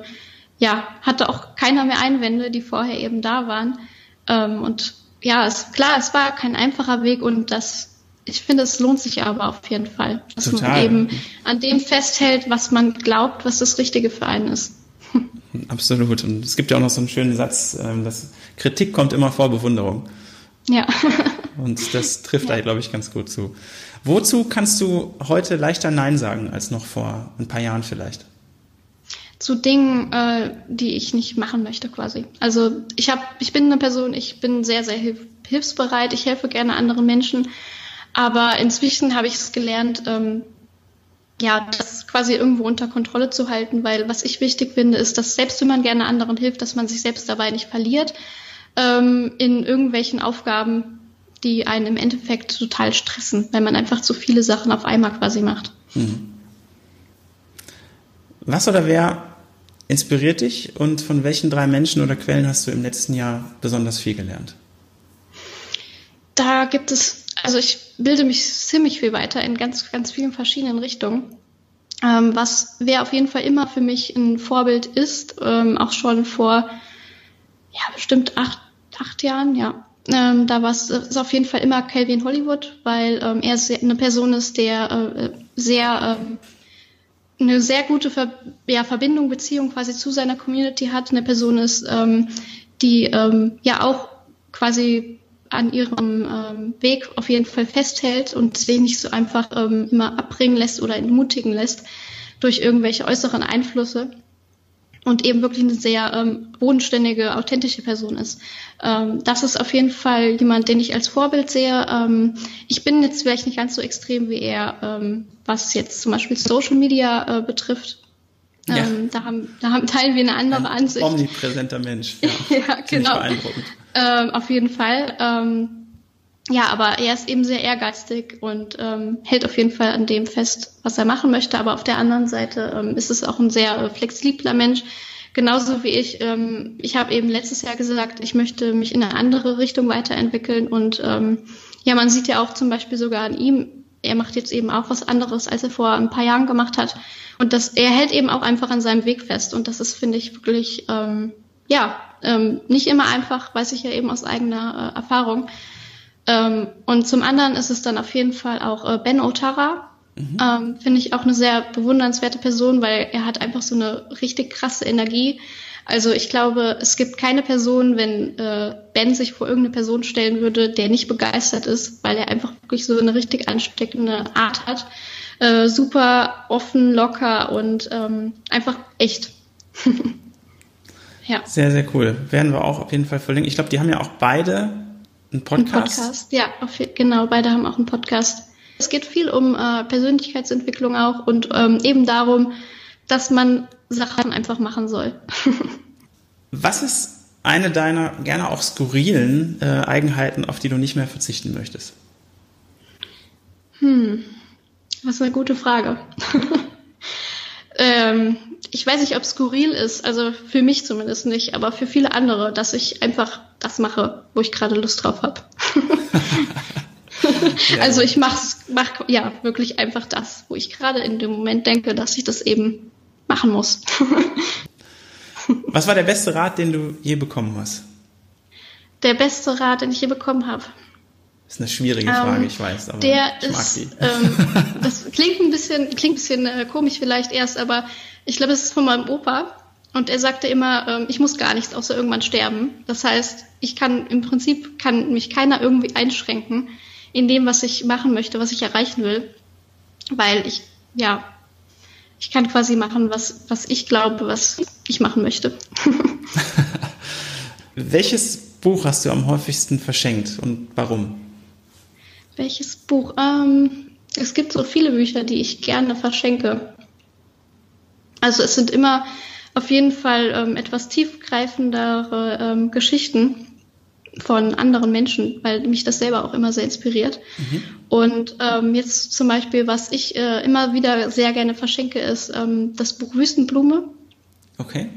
ja, hatte auch keiner mehr Einwände, die vorher eben da waren. Ähm, und ja, es, klar, es war kein einfacher Weg und das, ich finde, es lohnt sich aber auf jeden Fall, dass Total. man eben an dem festhält, was man glaubt, was das Richtige für einen ist. Absolut. Und es gibt ja auch noch so einen schönen Satz, ähm, dass Kritik kommt immer vor Bewunderung. Ja. Und das trifft ja. da, glaube ich, ganz gut zu. Wozu kannst du heute leichter Nein sagen als noch vor ein paar Jahren vielleicht? Zu Dingen, äh, die ich nicht machen möchte, quasi. Also ich habe, ich bin eine Person, ich bin sehr, sehr hilf hilfsbereit, ich helfe gerne anderen Menschen, aber inzwischen habe ich es gelernt, ähm, ja, das quasi irgendwo unter Kontrolle zu halten, weil was ich wichtig finde, ist, dass selbst wenn man gerne anderen hilft, dass man sich selbst dabei nicht verliert ähm, in irgendwelchen Aufgaben, die einen im Endeffekt total stressen, weil man einfach zu viele Sachen auf einmal quasi macht. Hm. Was oder wer inspiriert dich und von welchen drei Menschen oder Quellen hast du im letzten Jahr besonders viel gelernt? Da gibt es also ich bilde mich ziemlich viel weiter in ganz, ganz vielen verschiedenen Richtungen. Ähm, was wer auf jeden Fall immer für mich ein Vorbild ist, ähm, auch schon vor ja bestimmt acht, acht Jahren, ja. Ähm, da war es ist auf jeden Fall immer Calvin Hollywood, weil ähm, er sehr, eine Person ist, der äh, sehr ähm, eine sehr gute Ver ja, Verbindung, Beziehung quasi zu seiner Community hat. Eine Person ist, ähm, die ähm, ja auch quasi an ihrem ähm, Weg auf jeden Fall festhält und sich nicht so einfach ähm, immer abbringen lässt oder entmutigen lässt durch irgendwelche äußeren Einflüsse und eben wirklich eine sehr ähm, bodenständige, authentische Person ist. Ähm, das ist auf jeden Fall jemand, den ich als Vorbild sehe. Ähm, ich bin jetzt vielleicht nicht ganz so extrem wie er, ähm, was jetzt zum Beispiel Social Media äh, betrifft. Ja. Ähm, da, haben, da haben, teilen wir eine andere Ein Ansicht. Omnipräsenter Mensch. Ja, ja genau. Beeindruckend. Ähm, auf jeden Fall. Ähm, ja, aber er ist eben sehr ehrgeizig und ähm, hält auf jeden Fall an dem fest, was er machen möchte. Aber auf der anderen Seite ähm, ist es auch ein sehr äh, flexibler Mensch. Genauso wie ich. Ähm, ich habe eben letztes Jahr gesagt, ich möchte mich in eine andere Richtung weiterentwickeln. Und ähm, ja, man sieht ja auch zum Beispiel sogar an ihm, er macht jetzt eben auch was anderes, als er vor ein paar Jahren gemacht hat. Und das, er hält eben auch einfach an seinem Weg fest. Und das ist, finde ich, wirklich, ähm, ja, ähm, nicht immer einfach, weiß ich ja eben aus eigener äh, Erfahrung. Ähm, und zum anderen ist es dann auf jeden Fall auch äh, Ben Otara. Mhm. Ähm, finde ich auch eine sehr bewundernswerte Person, weil er hat einfach so eine richtig krasse Energie. Also ich glaube, es gibt keine Person, wenn äh, Ben sich vor irgendeine Person stellen würde, der nicht begeistert ist, weil er einfach wirklich so eine richtig ansteckende Art hat äh, super offen, locker und ähm, einfach echt. ja. Sehr, sehr cool. Werden wir auch auf jeden Fall verlinken. Ich glaube, die haben ja auch beide einen Podcast. Ein Podcast, ja, auf, genau, beide haben auch einen Podcast. Es geht viel um äh, Persönlichkeitsentwicklung auch und ähm, eben darum, dass man Sachen einfach machen soll. Was ist eine deiner gerne auch skurrilen äh, Eigenheiten, auf die du nicht mehr verzichten möchtest? Hm. Ist eine gute Frage. ähm, ich weiß nicht, ob es skurril ist, also für mich zumindest nicht, aber für viele andere, dass ich einfach das mache, wo ich gerade Lust drauf habe. ja. Also ich mach's, mach ja wirklich einfach das, wo ich gerade in dem Moment denke, dass ich das eben machen muss. Was war der beste Rat, den du je bekommen hast? Der beste Rat, den ich je bekommen habe. Das ist eine schwierige Frage, ähm, ich weiß, aber der ich mag ist, die. Ähm, das klingt ein bisschen, klingt ein bisschen äh, komisch vielleicht erst, aber ich glaube, es ist von meinem Opa. Und er sagte immer, ähm, ich muss gar nichts, außer irgendwann sterben. Das heißt, ich kann im Prinzip kann mich keiner irgendwie einschränken in dem, was ich machen möchte, was ich erreichen will, weil ich ja ich kann quasi machen, was was ich glaube, was ich machen möchte. Welches Buch hast du am häufigsten verschenkt und warum? Welches Buch? Ähm, es gibt so viele Bücher, die ich gerne verschenke. Also es sind immer auf jeden Fall ähm, etwas tiefgreifendere ähm, Geschichten von anderen Menschen, weil mich das selber auch immer sehr inspiriert. Mhm. Und ähm, jetzt zum Beispiel, was ich äh, immer wieder sehr gerne verschenke, ist ähm, das Buch Wüstenblume. Okay.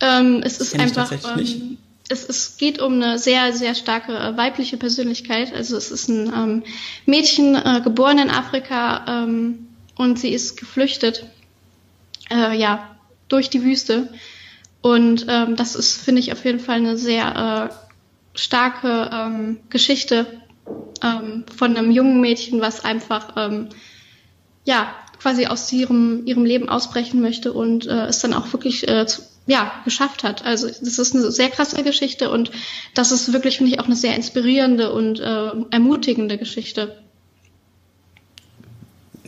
Ähm, es ist einfach ähm, es, es geht um eine sehr, sehr starke äh, weibliche Persönlichkeit. Also es ist ein ähm, Mädchen, äh, geboren in Afrika ähm, und sie ist geflüchtet, äh, ja, durch die Wüste. Und ähm, das ist, finde ich, auf jeden Fall eine sehr starke ähm, Geschichte ähm, von einem jungen Mädchen, was einfach ähm, ja quasi aus ihrem ihrem Leben ausbrechen möchte und äh, es dann auch wirklich äh, zu, ja geschafft hat. Also das ist eine sehr krasse Geschichte und das ist wirklich finde ich auch eine sehr inspirierende und äh, ermutigende Geschichte.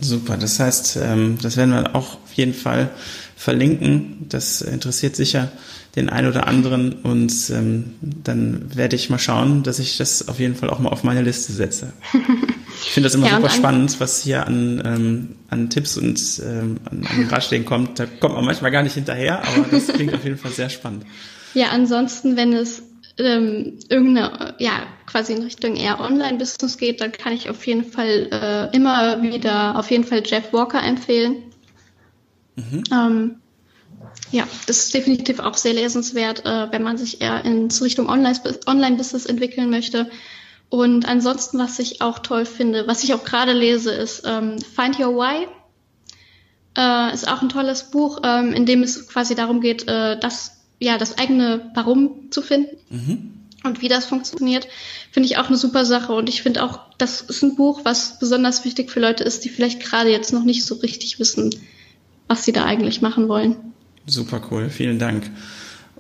Super, das heißt, ähm, das werden wir auch auf jeden Fall verlinken. Das interessiert sicher den einen oder anderen und ähm, dann werde ich mal schauen, dass ich das auf jeden Fall auch mal auf meine Liste setze. Ich finde das immer ja, super spannend, was hier an, ähm, an Tipps und ähm, an, an Ratschlägen kommt. Da kommt man manchmal gar nicht hinterher, aber das klingt auf jeden Fall sehr spannend. Ja, ansonsten, wenn es ähm, irgendeine, ja, quasi in Richtung eher Online-Business geht, dann kann ich auf jeden Fall äh, immer wieder auf jeden Fall Jeff Walker empfehlen. Mhm. Ähm, ja, das ist definitiv auch sehr lesenswert, äh, wenn man sich eher in Richtung Online-Business entwickeln möchte. Und ansonsten, was ich auch toll finde, was ich auch gerade lese, ist ähm, Find Your Why. Äh, ist auch ein tolles Buch, ähm, in dem es quasi darum geht, äh, das ja, das eigene Warum zu finden. Mhm. Und wie das funktioniert, finde ich auch eine super Sache. Und ich finde auch, das ist ein Buch, was besonders wichtig für Leute ist, die vielleicht gerade jetzt noch nicht so richtig wissen, was sie da eigentlich machen wollen. Super cool, vielen Dank.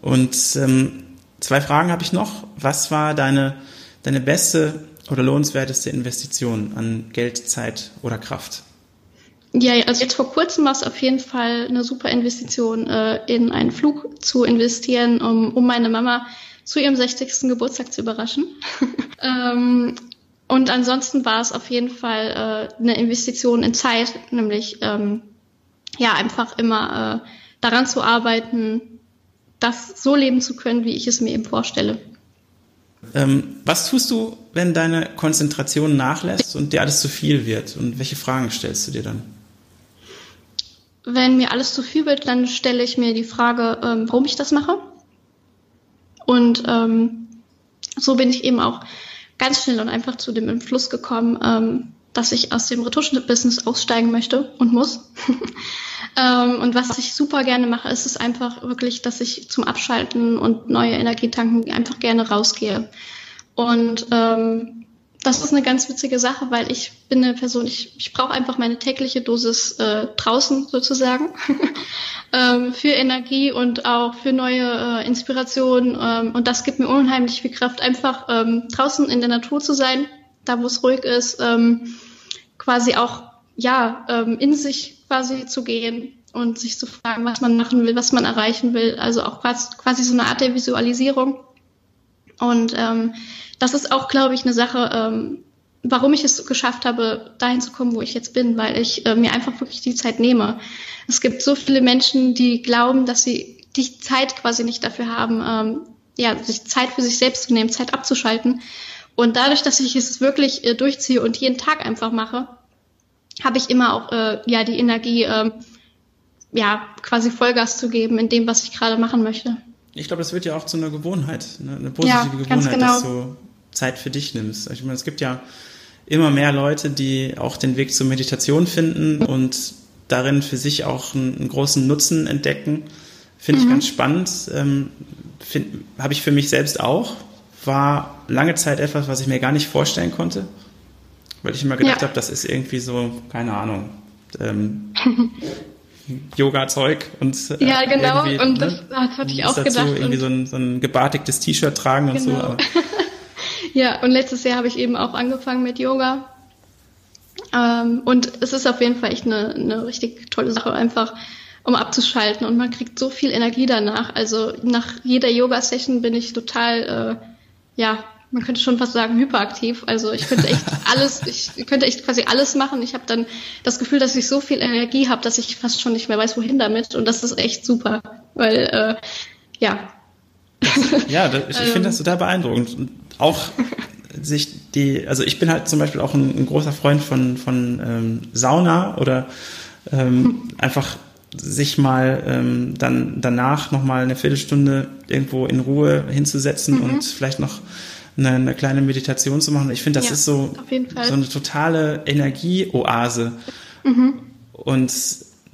Und ähm, zwei Fragen habe ich noch. Was war deine, deine beste oder lohnenswerteste Investition an Geld, Zeit oder Kraft? Ja, also jetzt vor kurzem war es auf jeden Fall eine super Investition, äh, in einen Flug zu investieren, um, um meine Mama zu ihrem 60. Geburtstag zu überraschen. ähm, und ansonsten war es auf jeden Fall äh, eine Investition in Zeit, nämlich ähm, ja einfach immer äh, daran zu arbeiten, das so leben zu können, wie ich es mir eben vorstelle. Ähm, was tust du, wenn deine Konzentration nachlässt und dir alles zu viel wird? Und welche Fragen stellst du dir dann? wenn mir alles zu viel wird, dann stelle ich mir die Frage, ähm, warum ich das mache. Und ähm, so bin ich eben auch ganz schnell und einfach zu dem Entschluss gekommen, ähm, dass ich aus dem Retuschen-Business aussteigen möchte und muss. ähm, und was ich super gerne mache, ist es einfach wirklich, dass ich zum Abschalten und neue Energie tanken einfach gerne rausgehe. Und ähm, das ist eine ganz witzige Sache, weil ich bin eine Person, ich, ich brauche einfach meine tägliche Dosis äh, draußen sozusagen ähm, für Energie und auch für neue äh, Inspirationen. Ähm, und das gibt mir unheimlich viel Kraft, einfach ähm, draußen in der Natur zu sein, da wo es ruhig ist, ähm, quasi auch ja ähm, in sich quasi zu gehen und sich zu fragen, was man machen will, was man erreichen will. Also auch quasi, so eine Art der Visualisierung. Und ähm, das ist auch, glaube ich, eine Sache, ähm, warum ich es geschafft habe, dahin zu kommen, wo ich jetzt bin, weil ich äh, mir einfach wirklich die Zeit nehme. Es gibt so viele Menschen, die glauben, dass sie die Zeit quasi nicht dafür haben, ähm, ja, sich Zeit für sich selbst zu nehmen, Zeit abzuschalten. Und dadurch, dass ich es wirklich äh, durchziehe und jeden Tag einfach mache, habe ich immer auch äh, ja die Energie, äh, ja quasi Vollgas zu geben in dem, was ich gerade machen möchte. Ich glaube, das wird ja auch zu einer Gewohnheit, eine, eine positive ja, Gewohnheit, genau. dass du Zeit für dich nimmst. Ich meine, es gibt ja immer mehr Leute, die auch den Weg zur Meditation finden und darin für sich auch einen, einen großen Nutzen entdecken. Finde ich mhm. ganz spannend. Ähm, Habe ich für mich selbst auch. War lange Zeit etwas, was ich mir gar nicht vorstellen konnte, weil ich immer gedacht ja. habe, das ist irgendwie so, keine Ahnung, ähm, Yoga-Zeug und äh, ja genau und das, ne, das hatte ich auch dazu gedacht irgendwie so ein, so ein gebartigtes T-Shirt tragen und genau. so. Aber. ja und letztes Jahr habe ich eben auch angefangen mit Yoga ähm, und es ist auf jeden Fall echt eine, eine richtig tolle Sache einfach um abzuschalten und man kriegt so viel Energie danach. Also nach jeder Yoga-Session bin ich total äh, ja man könnte schon fast sagen, hyperaktiv. Also ich könnte echt alles, ich könnte echt quasi alles machen. Ich habe dann das Gefühl, dass ich so viel Energie habe, dass ich fast schon nicht mehr weiß, wohin damit. Und das ist echt super, weil äh, ja. Ja, das, ich, ich finde das total beeindruckend. Und auch sich die, also ich bin halt zum Beispiel auch ein, ein großer Freund von, von ähm, Sauna oder ähm, einfach sich mal ähm, dann danach nochmal eine Viertelstunde irgendwo in Ruhe hinzusetzen mhm. und vielleicht noch eine, eine kleine Meditation zu machen. Ich finde, das ja, ist so, so eine totale Energieoase. Mhm. Und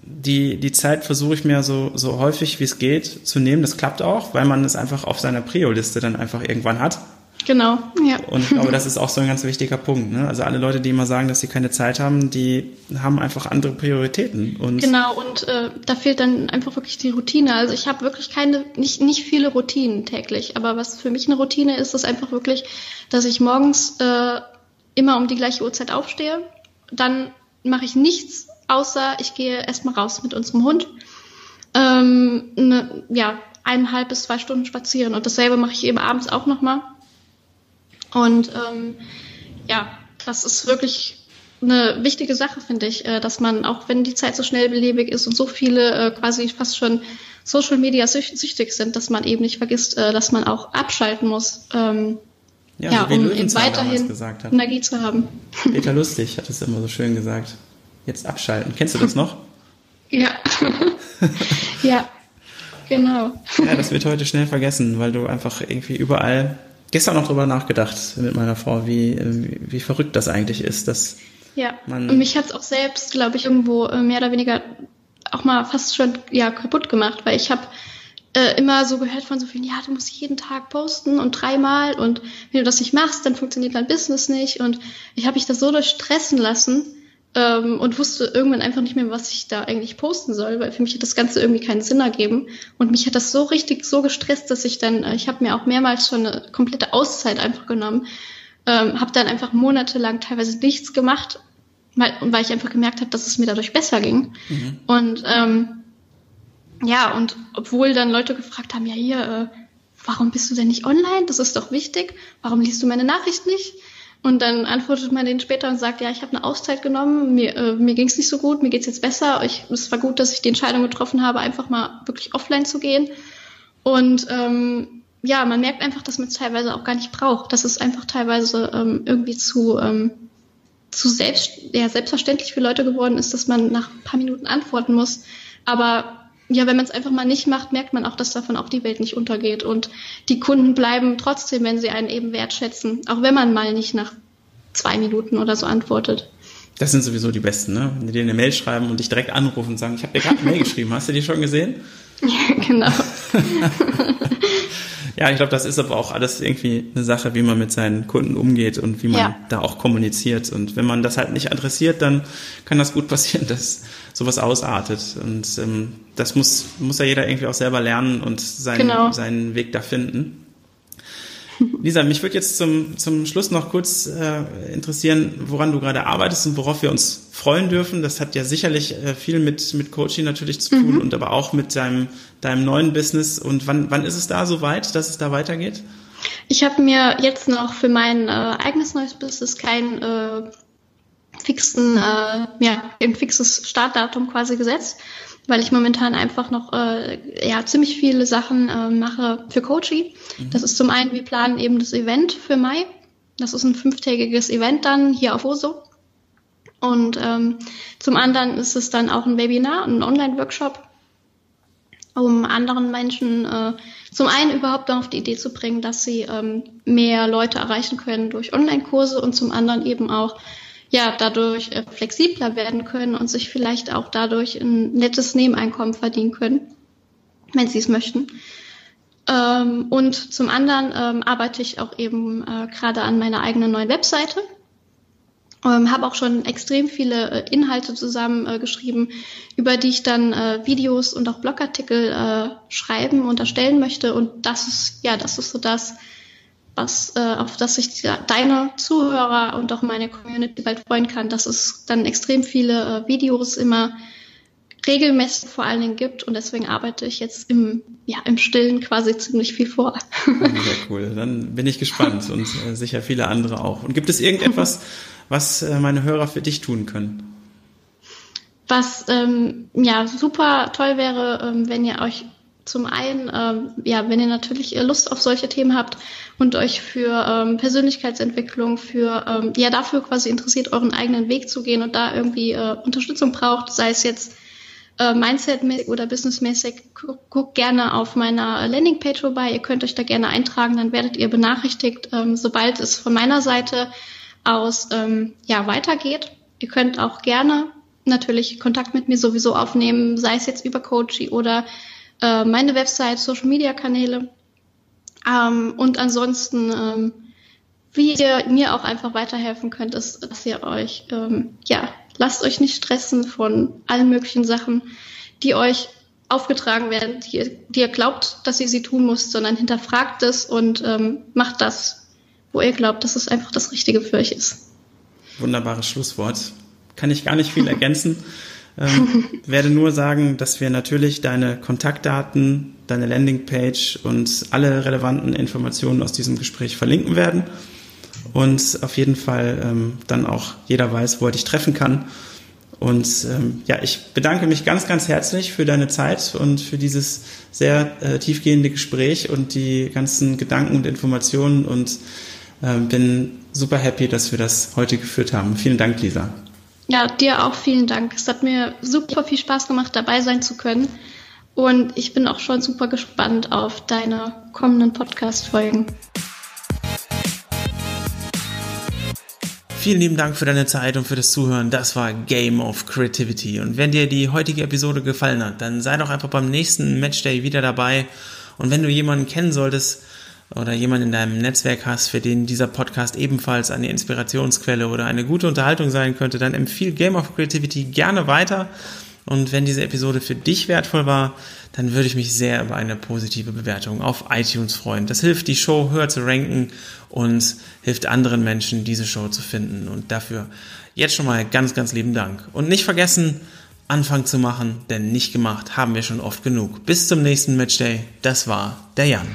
die, die Zeit versuche ich mir so, so häufig wie es geht zu nehmen. Das klappt auch, weil man es einfach auf seiner Prio-Liste dann einfach irgendwann hat. Genau, ja. Und ich glaube, das ist auch so ein ganz wichtiger Punkt. Ne? Also alle Leute, die immer sagen, dass sie keine Zeit haben, die haben einfach andere Prioritäten. Und genau, und äh, da fehlt dann einfach wirklich die Routine. Also ich habe wirklich keine, nicht, nicht viele Routinen täglich. Aber was für mich eine Routine ist, ist einfach wirklich, dass ich morgens äh, immer um die gleiche Uhrzeit aufstehe. Dann mache ich nichts, außer ich gehe erstmal raus mit unserem Hund. Ähm, ne, ja, eineinhalb bis zwei Stunden spazieren. Und dasselbe mache ich eben abends auch nochmal. Und ähm, ja, das ist wirklich eine wichtige Sache, finde ich, äh, dass man, auch wenn die Zeit so schnellbelebig ist und so viele äh, quasi fast schon Social Media süchtig sind, dass man eben nicht vergisst, äh, dass man auch abschalten muss. Ähm, ja, ja um eben weiterhin Energie zu haben. Peter Lustig hat es immer so schön gesagt. Jetzt abschalten. Kennst du das noch? ja. ja, genau. Ja, das wird heute schnell vergessen, weil du einfach irgendwie überall gestern noch drüber nachgedacht mit meiner Frau, wie, wie, wie verrückt das eigentlich ist, dass ja. man. Und mich hat es auch selbst, glaube ich, irgendwo äh, mehr oder weniger auch mal fast schon ja kaputt gemacht, weil ich habe äh, immer so gehört von so vielen, ja, du musst jeden Tag posten und dreimal und wenn du das nicht machst, dann funktioniert dein Business nicht und ich habe mich da so durchstressen lassen, ähm, und wusste irgendwann einfach nicht mehr, was ich da eigentlich posten soll, weil für mich hat das Ganze irgendwie keinen Sinn ergeben. Und mich hat das so richtig so gestresst, dass ich dann, äh, ich habe mir auch mehrmals schon eine komplette Auszeit einfach genommen, ähm, habe dann einfach monatelang teilweise nichts gemacht, weil, weil ich einfach gemerkt habe, dass es mir dadurch besser ging. Mhm. Und ähm, ja, und obwohl dann Leute gefragt haben, ja hier, äh, warum bist du denn nicht online? Das ist doch wichtig. Warum liest du meine Nachricht nicht? Und dann antwortet man den später und sagt, ja, ich habe eine Auszeit genommen, mir, äh, mir ging es nicht so gut, mir geht's jetzt besser. Ich, es war gut, dass ich die Entscheidung getroffen habe, einfach mal wirklich offline zu gehen. Und ähm, ja, man merkt einfach, dass man es teilweise auch gar nicht braucht, dass es einfach teilweise ähm, irgendwie zu, ähm, zu selbst, ja, selbstverständlich für Leute geworden ist, dass man nach ein paar Minuten antworten muss. Aber ja, wenn man es einfach mal nicht macht, merkt man auch, dass davon auch die Welt nicht untergeht. Und die Kunden bleiben trotzdem, wenn sie einen eben wertschätzen, auch wenn man mal nicht nach zwei Minuten oder so antwortet. Das sind sowieso die Besten, ne? Wenn die dir eine Mail schreiben und dich direkt anrufen und sagen, ich habe dir gerade eine Mail geschrieben, hast du die schon gesehen? Ja, genau. Ja, ich glaube, das ist aber auch alles irgendwie eine Sache, wie man mit seinen Kunden umgeht und wie man ja. da auch kommuniziert. Und wenn man das halt nicht adressiert, dann kann das gut passieren, dass sowas ausartet. Und ähm, das muss, muss ja jeder irgendwie auch selber lernen und seinen, genau. seinen Weg da finden. Lisa, mich würde jetzt zum, zum Schluss noch kurz äh, interessieren, woran du gerade arbeitest und worauf wir uns freuen dürfen. Das hat ja sicherlich äh, viel mit, mit Coaching natürlich zu tun mhm. und aber auch mit deinem, deinem neuen Business. Und wann, wann ist es da so weit, dass es da weitergeht? Ich habe mir jetzt noch für mein äh, eigenes neues Business kein äh, fixen, äh, ja, ein fixes Startdatum quasi gesetzt weil ich momentan einfach noch äh, ja ziemlich viele Sachen äh, mache für Coaching. Mhm. Das ist zum einen, wir planen eben das Event für Mai. Das ist ein fünftägiges Event dann hier auf Oso. Und ähm, zum anderen ist es dann auch ein Webinar, ein Online-Workshop, um anderen Menschen äh, zum einen überhaupt auf die Idee zu bringen, dass sie ähm, mehr Leute erreichen können durch Online-Kurse und zum anderen eben auch ja, dadurch äh, flexibler werden können und sich vielleicht auch dadurch ein nettes Nebeneinkommen verdienen können, wenn sie es möchten. Ähm, und zum anderen ähm, arbeite ich auch eben äh, gerade an meiner eigenen neuen Webseite. Ähm, habe auch schon extrem viele äh, Inhalte zusammengeschrieben, äh, über die ich dann äh, Videos und auch Blogartikel äh, schreiben und erstellen möchte. Und das ist, ja, das ist so das, was, äh, auf das sich deine Zuhörer und auch meine Community bald freuen kann, dass es dann extrem viele äh, Videos immer regelmäßig vor allen Dingen gibt und deswegen arbeite ich jetzt im, ja, im Stillen quasi ziemlich viel vor. Sehr cool, dann bin ich gespannt und äh, sicher viele andere auch. Und gibt es irgendetwas, was äh, meine Hörer für dich tun können? Was ähm, ja super toll wäre, ähm, wenn ihr euch zum einen, ähm, ja, wenn ihr natürlich Lust auf solche Themen habt und euch für ähm, Persönlichkeitsentwicklung, für ähm, ja dafür quasi interessiert, euren eigenen Weg zu gehen und da irgendwie äh, Unterstützung braucht, sei es jetzt äh, Mindset-mäßig oder businessmäßig, guckt guck gerne auf meiner Landingpage vorbei. Ihr könnt euch da gerne eintragen, dann werdet ihr benachrichtigt, ähm, sobald es von meiner Seite aus ähm, ja weitergeht. Ihr könnt auch gerne natürlich Kontakt mit mir sowieso aufnehmen, sei es jetzt über Coachy oder äh, meine Website, Social Media Kanäle. Ähm, und ansonsten, ähm, wie ihr mir auch einfach weiterhelfen könnt, ist, dass ihr euch, ähm, ja, lasst euch nicht stressen von allen möglichen Sachen, die euch aufgetragen werden, die ihr, die ihr glaubt, dass ihr sie tun müsst, sondern hinterfragt es und ähm, macht das, wo ihr glaubt, dass es einfach das Richtige für euch ist. Wunderbares Schlusswort. Kann ich gar nicht viel ergänzen. Ähm, werde nur sagen, dass wir natürlich deine Kontaktdaten, deine Landingpage und alle relevanten Informationen aus diesem Gespräch verlinken werden. Und auf jeden Fall ähm, dann auch jeder weiß, wo er dich treffen kann. Und ähm, ja, ich bedanke mich ganz, ganz herzlich für deine Zeit und für dieses sehr äh, tiefgehende Gespräch und die ganzen Gedanken und Informationen und äh, bin super happy, dass wir das heute geführt haben. Vielen Dank, Lisa. Ja, dir auch vielen Dank. Es hat mir super viel Spaß gemacht, dabei sein zu können. Und ich bin auch schon super gespannt auf deine kommenden Podcast-Folgen. Vielen lieben Dank für deine Zeit und für das Zuhören. Das war Game of Creativity. Und wenn dir die heutige Episode gefallen hat, dann sei doch einfach beim nächsten Matchday wieder dabei. Und wenn du jemanden kennen solltest oder jemanden in deinem Netzwerk hast, für den dieser Podcast ebenfalls eine Inspirationsquelle oder eine gute Unterhaltung sein könnte, dann empfiehl Game of Creativity gerne weiter. Und wenn diese Episode für dich wertvoll war, dann würde ich mich sehr über eine positive Bewertung auf iTunes freuen. Das hilft, die Show höher zu ranken und hilft anderen Menschen, diese Show zu finden. Und dafür jetzt schon mal ganz, ganz lieben Dank. Und nicht vergessen, Anfang zu machen, denn nicht gemacht haben wir schon oft genug. Bis zum nächsten Matchday. Das war der Jan.